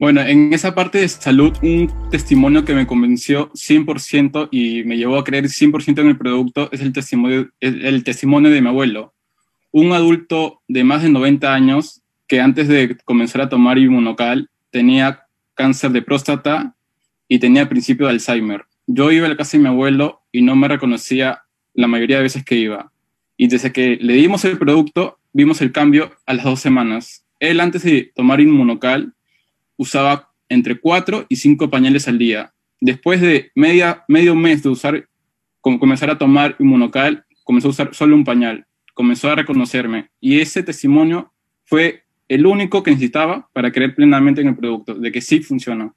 Bueno, en esa parte de salud, un testimonio que me convenció 100% y me llevó a creer 100% en el producto es el testimonio, el, testimonio de mi abuelo, un adulto de más de 90 años que antes de comenzar a tomar inmunocal tenía cáncer de próstata y tenía principio de Alzheimer. Yo iba a la casa de mi abuelo y no me reconocía la mayoría de veces que iba. Y desde que le dimos el producto, vimos el cambio a las dos semanas. Él antes de tomar inmunocal usaba entre cuatro y cinco pañales al día. Después de medio mes de usar, comenzar a tomar inmunocal, comenzó a usar solo un pañal, comenzó a reconocerme y ese testimonio fue el único que necesitaba para creer plenamente en el producto, de que sí funcionó.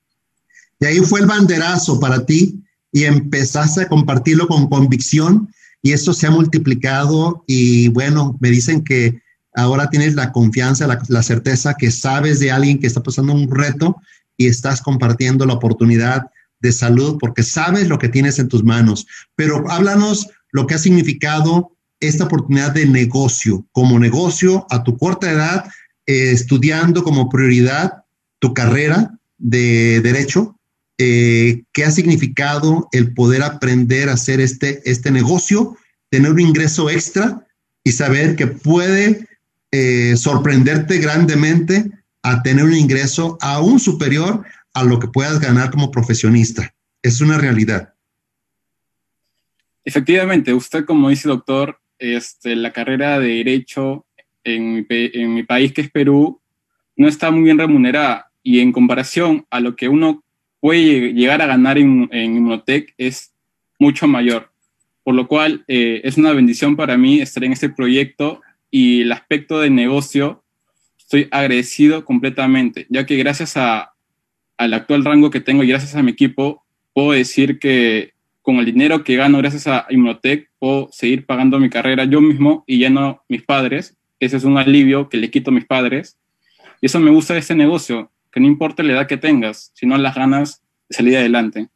Y ahí fue el banderazo para ti y empezaste a compartirlo con convicción y eso se ha multiplicado y bueno, me dicen que ahora tienes la confianza, la, certeza que sabes de alguien que está pasando un reto y estás compartiendo la oportunidad de salud porque sabes lo que tienes en tus manos. Pero háblanos lo que ha significado esta oportunidad de negocio, como negocio a tu corta edad, eh, estudiando como prioridad tu carrera de derecho, eh, qué ha significado el poder aprender a hacer este, este negocio, tener un ingreso extra y saber que puede eh, sorprenderte grandemente a tener un ingreso aún superior a lo que puedas ganar como profesionista. Es una realidad. Efectivamente, usted como dice doctor, este, la carrera de derecho en mi, país, que es Perú, no está muy bien remunerada y en comparación a lo que uno puede llegar a ganar en, en Inmunotech es mucho mayor. Por lo cual eh, es una bendición para mí estar en este proyecto y el aspecto de negocio, estoy agradecido completamente, ya que gracias a, al actual rango que tengo y gracias a mi equipo, puedo decir que con el dinero que gano gracias a Inmunotech, puedo seguir pagando mi carrera yo mismo y ya no mis padres. Ese es un alivio que le quito a mis padres. Y eso me gusta de este negocio, que no importa la edad que tengas, sino las ganas de salir adelante.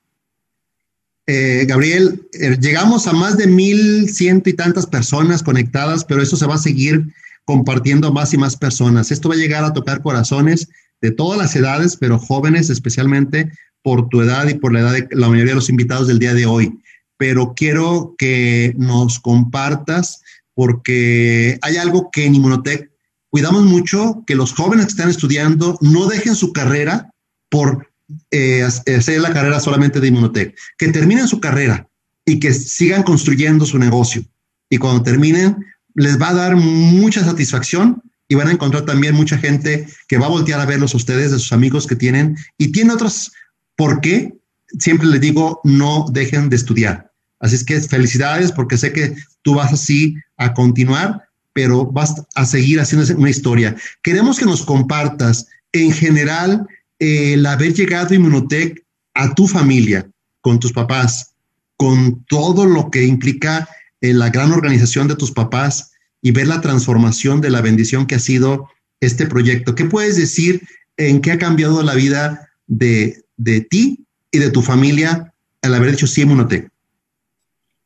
Eh, Gabriel, eh, llegamos a más de mil ciento y tantas personas conectadas, pero eso se va a seguir compartiendo a más y más personas. Esto va a llegar a tocar corazones de todas las edades, pero jóvenes especialmente por tu edad y por la edad de la mayoría de los invitados del día de hoy. Pero quiero que nos compartas porque hay algo que en Inmunotech cuidamos mucho, que los jóvenes que están estudiando no dejen su carrera por eh, hacer la carrera solamente de Inmunotech, que terminen su carrera y que sigan construyendo su negocio. Y cuando terminen, les va a dar mucha satisfacción y van a encontrar también mucha gente que va a voltear a verlos a ustedes, de sus amigos que tienen y tiene otros. ¿Por qué? Siempre les digo, no dejen de estudiar. Así es que felicidades porque sé que tú vas así a continuar, pero vas a seguir haciendo una historia. Queremos que nos compartas en general el haber llegado Inmunotech a tu familia, con tus papás, con todo lo que implica eh, la gran organización de tus papás y ver la transformación de la bendición que ha sido este proyecto. ¿Qué puedes decir en qué ha cambiado la vida de, de ti y de tu familia al haber dicho sí Inmunotech?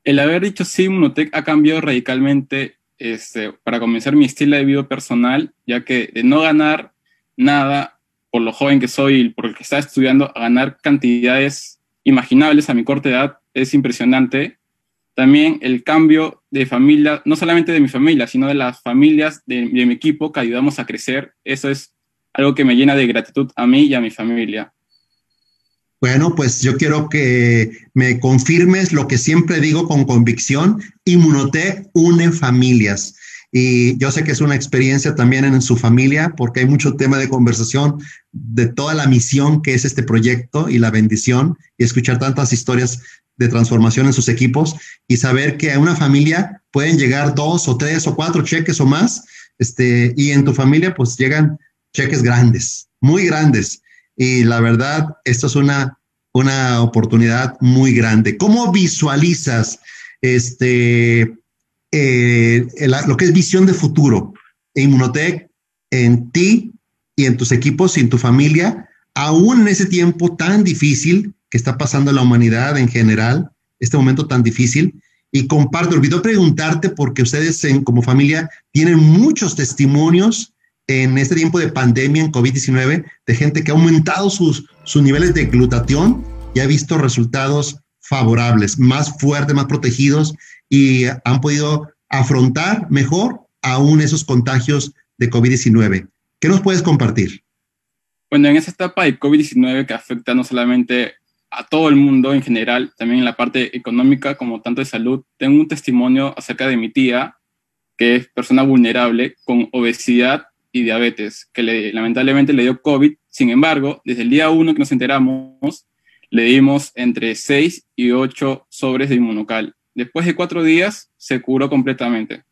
El haber dicho sí Inmunotech ha cambiado radicalmente este, para comenzar mi estilo de vida personal, ya que de no ganar nada por lo joven que soy y por el que está estudiando, a ganar cantidades imaginables a mi corta edad es impresionante. También el cambio de familia, no solamente de mi familia, sino de las familias de, mi equipo que ayudamos a crecer, eso es algo que me llena de gratitud a mí y a mi familia. Bueno, pues yo quiero que me confirmes lo que siempre digo con convicción. Inmunotech une familias. Y yo sé que es una experiencia también en su familia, porque hay mucho tema de conversación de toda la misión que es este proyecto y la bendición, y escuchar tantas historias de transformación en sus equipos y saber que a una familia pueden llegar dos o tres o cuatro cheques o más, este, y en tu familia pues llegan cheques grandes, muy grandes. Y la verdad, esto es una, una oportunidad muy grande. ¿Cómo visualizas este, eh, lo que es visión de futuro en Inmunotech, en ti y en tus equipos y en tu familia, aún en ese tiempo tan difícil que está pasando la humanidad en general, este momento tan difícil. Y comparto, olvidó preguntarte porque ustedes en, como familia tienen muchos testimonios en este tiempo de pandemia en COVID-19 de gente que ha aumentado sus, sus niveles de glutatión y ha visto resultados favorables, más fuertes, más protegidos y han podido afrontar mejor aún esos contagios de COVID-19. ¿Qué nos puedes compartir? Bueno, en esa etapa de COVID-19 que afecta no solamente a todo el mundo en general, también en la parte económica como tanto de salud, tengo un testimonio acerca de mi tía, que es persona vulnerable con obesidad y diabetes, que le, lamentablemente le dio COVID. Sin embargo, desde el día uno que nos enteramos, le dimos entre 6 y 8 sobres de inmunocal. Después de cuatro días se curó completamente.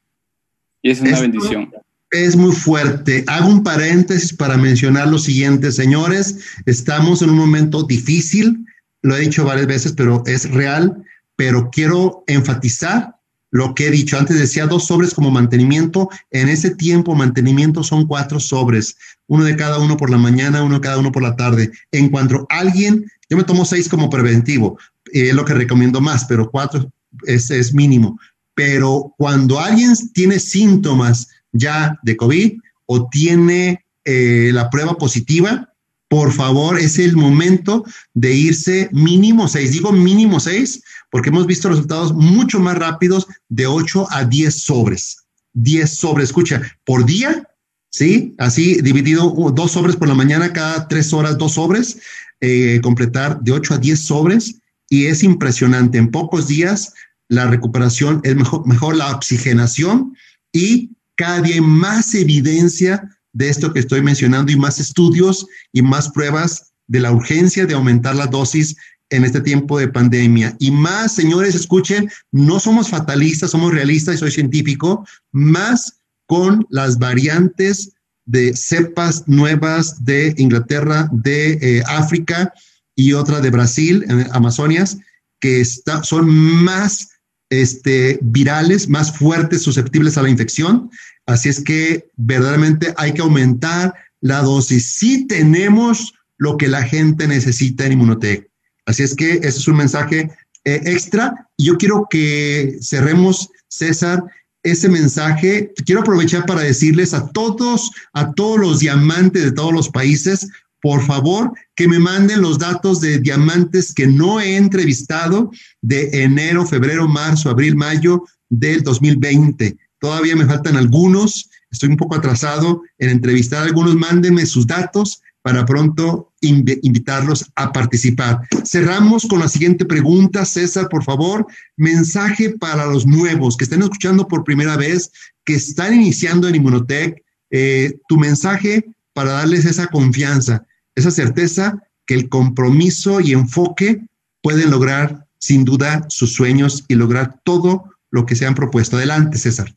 Y esa es una bendición. Es muy fuerte. Hago un paréntesis para mencionar lo siguiente, señores. Estamos en un momento difícil, lo he dicho varias veces, pero es real, pero quiero enfatizar lo que he dicho. Antes decía dos sobres como mantenimiento. En ese tiempo, mantenimiento son cuatro sobres, uno de cada uno por la mañana, uno de cada uno por la tarde. En cuanto alguien, yo me tomo seis como preventivo, es lo que recomiendo más, pero cuatro ese es mínimo. Pero cuando alguien tiene síntomas ya de COVID o tiene eh, la prueba positiva, por favor, es el momento de irse mínimo seis. Digo mínimo seis porque hemos visto resultados mucho más rápidos de 8 a 10 sobres. 10 sobres, escucha, por día, ¿sí? Así dividido, dos sobres por la mañana, cada tres horas, dos sobres, eh, completar de 8 a 10 sobres. Y es impresionante, en pocos días la recuperación es mejor, la oxigenación y cada día hay más evidencia de esto que estoy mencionando y más estudios y más pruebas de la urgencia de aumentar la dosis en este tiempo de pandemia. Y más, señores, escuchen, no somos fatalistas, somos realistas y soy científico, más con las variantes de cepas nuevas de Inglaterra, de eh, África y otra de Brasil, en Amazonias, que está, son más este, virales, más fuertes, susceptibles a la infección. Así es que verdaderamente hay que aumentar la dosis. Sí tenemos lo que la gente necesita en Inmunotech. Así es que ese es un mensaje eh, extra. Y yo quiero que cerremos, César, ese mensaje. Quiero aprovechar para decirles a todos, a todos los diamantes de todos los países, por favor, que me manden los datos de diamantes que no he entrevistado de enero, febrero, marzo, abril, mayo del 2020. Todavía me faltan algunos, estoy un poco atrasado en entrevistar a algunos. Mándenme sus datos para pronto invitarlos a participar. Cerramos con la siguiente pregunta, César, por favor. Mensaje para los nuevos que estén escuchando por primera vez, que están iniciando en Inmunotech. Eh, tu mensaje para darles esa confianza, esa certeza que el compromiso y enfoque pueden lograr sin duda sus sueños y lograr todo lo que se han propuesto. Adelante, César.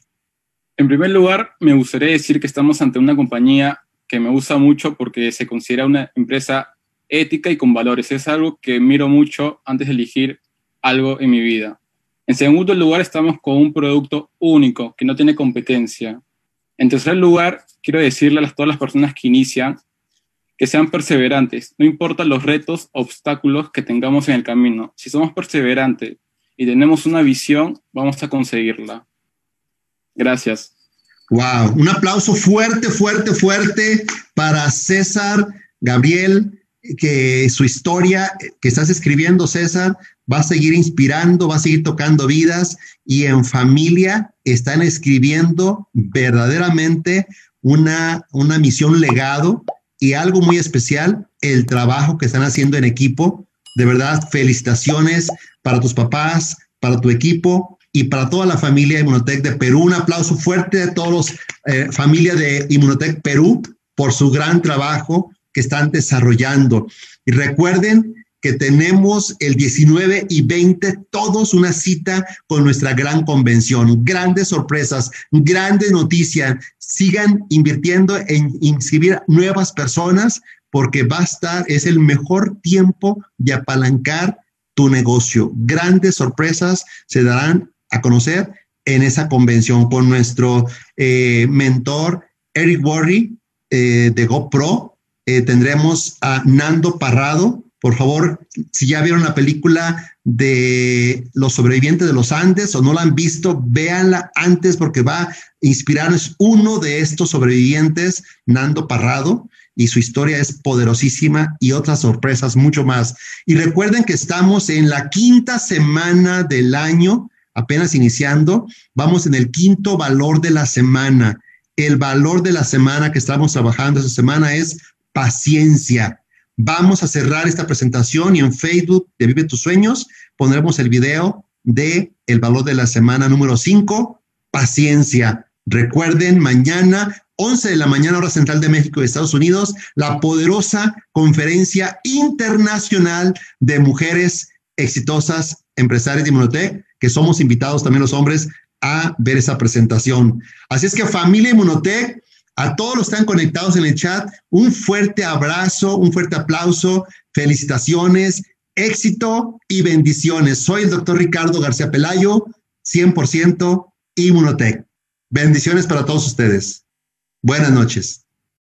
En primer lugar, me gustaría decir que estamos ante una compañía que me gusta mucho porque se considera una empresa ética y con valores. Es algo que miro mucho antes de elegir algo en mi vida. En segundo lugar, estamos con un producto único que no tiene competencia. En tercer lugar, quiero decirle a todas las personas que inician que sean perseverantes. No importa los retos, obstáculos que tengamos en el camino. Si somos perseverantes y tenemos una visión, vamos a conseguirla. Gracias. Wow, un aplauso fuerte, fuerte, fuerte para César Gabriel, que su historia que estás escribiendo, César, va a seguir inspirando, va a seguir tocando vidas y en familia están escribiendo verdaderamente una, una misión legado y algo muy especial, el trabajo que están haciendo en equipo. De verdad, felicitaciones para tus papás, para tu equipo y para toda la familia de Inmunotech de Perú. Un aplauso fuerte de todos los eh, familia de Inmunotech Perú por su gran trabajo que están desarrollando. Y recuerden que tenemos el 19 y 20 todos una cita con nuestra gran convención. Grandes sorpresas, grandes noticias. Sigan invirtiendo en inscribir nuevas personas porque va a estar, es el mejor tiempo de apalancar tu negocio. Grandes sorpresas se darán a conocer en esa convención con nuestro eh, mentor Eric Worry eh, de GoPro. Eh, tendremos a Nando Parrado. Por favor, si ya vieron la película de los sobrevivientes de los Andes o no la han visto, véanla antes porque va a inspirarnos uno de estos sobrevivientes, Nando Parrado, y su historia es poderosísima y otras sorpresas mucho más. Y recuerden que estamos en la quinta semana del año apenas iniciando, vamos en el quinto valor de la semana. El valor de la semana que estamos trabajando esta semana es paciencia. Vamos a cerrar esta presentación y en Facebook de Vive tus sueños pondremos el video de el valor de la semana número 5, paciencia. Recuerden, mañana 11 de la mañana, hora central de México y Estados Unidos, la poderosa conferencia internacional de mujeres exitosas empresarias de Inmunotech, que somos invitados también los hombres a ver esa presentación. Así es que familia Inmunotech, a todos los que están conectados en el chat, un fuerte abrazo, un fuerte aplauso, felicitaciones, éxito y bendiciones. Soy el doctor Ricardo García Pelayo, 100% Inmunotech. Bendiciones para todos ustedes. Buenas noches.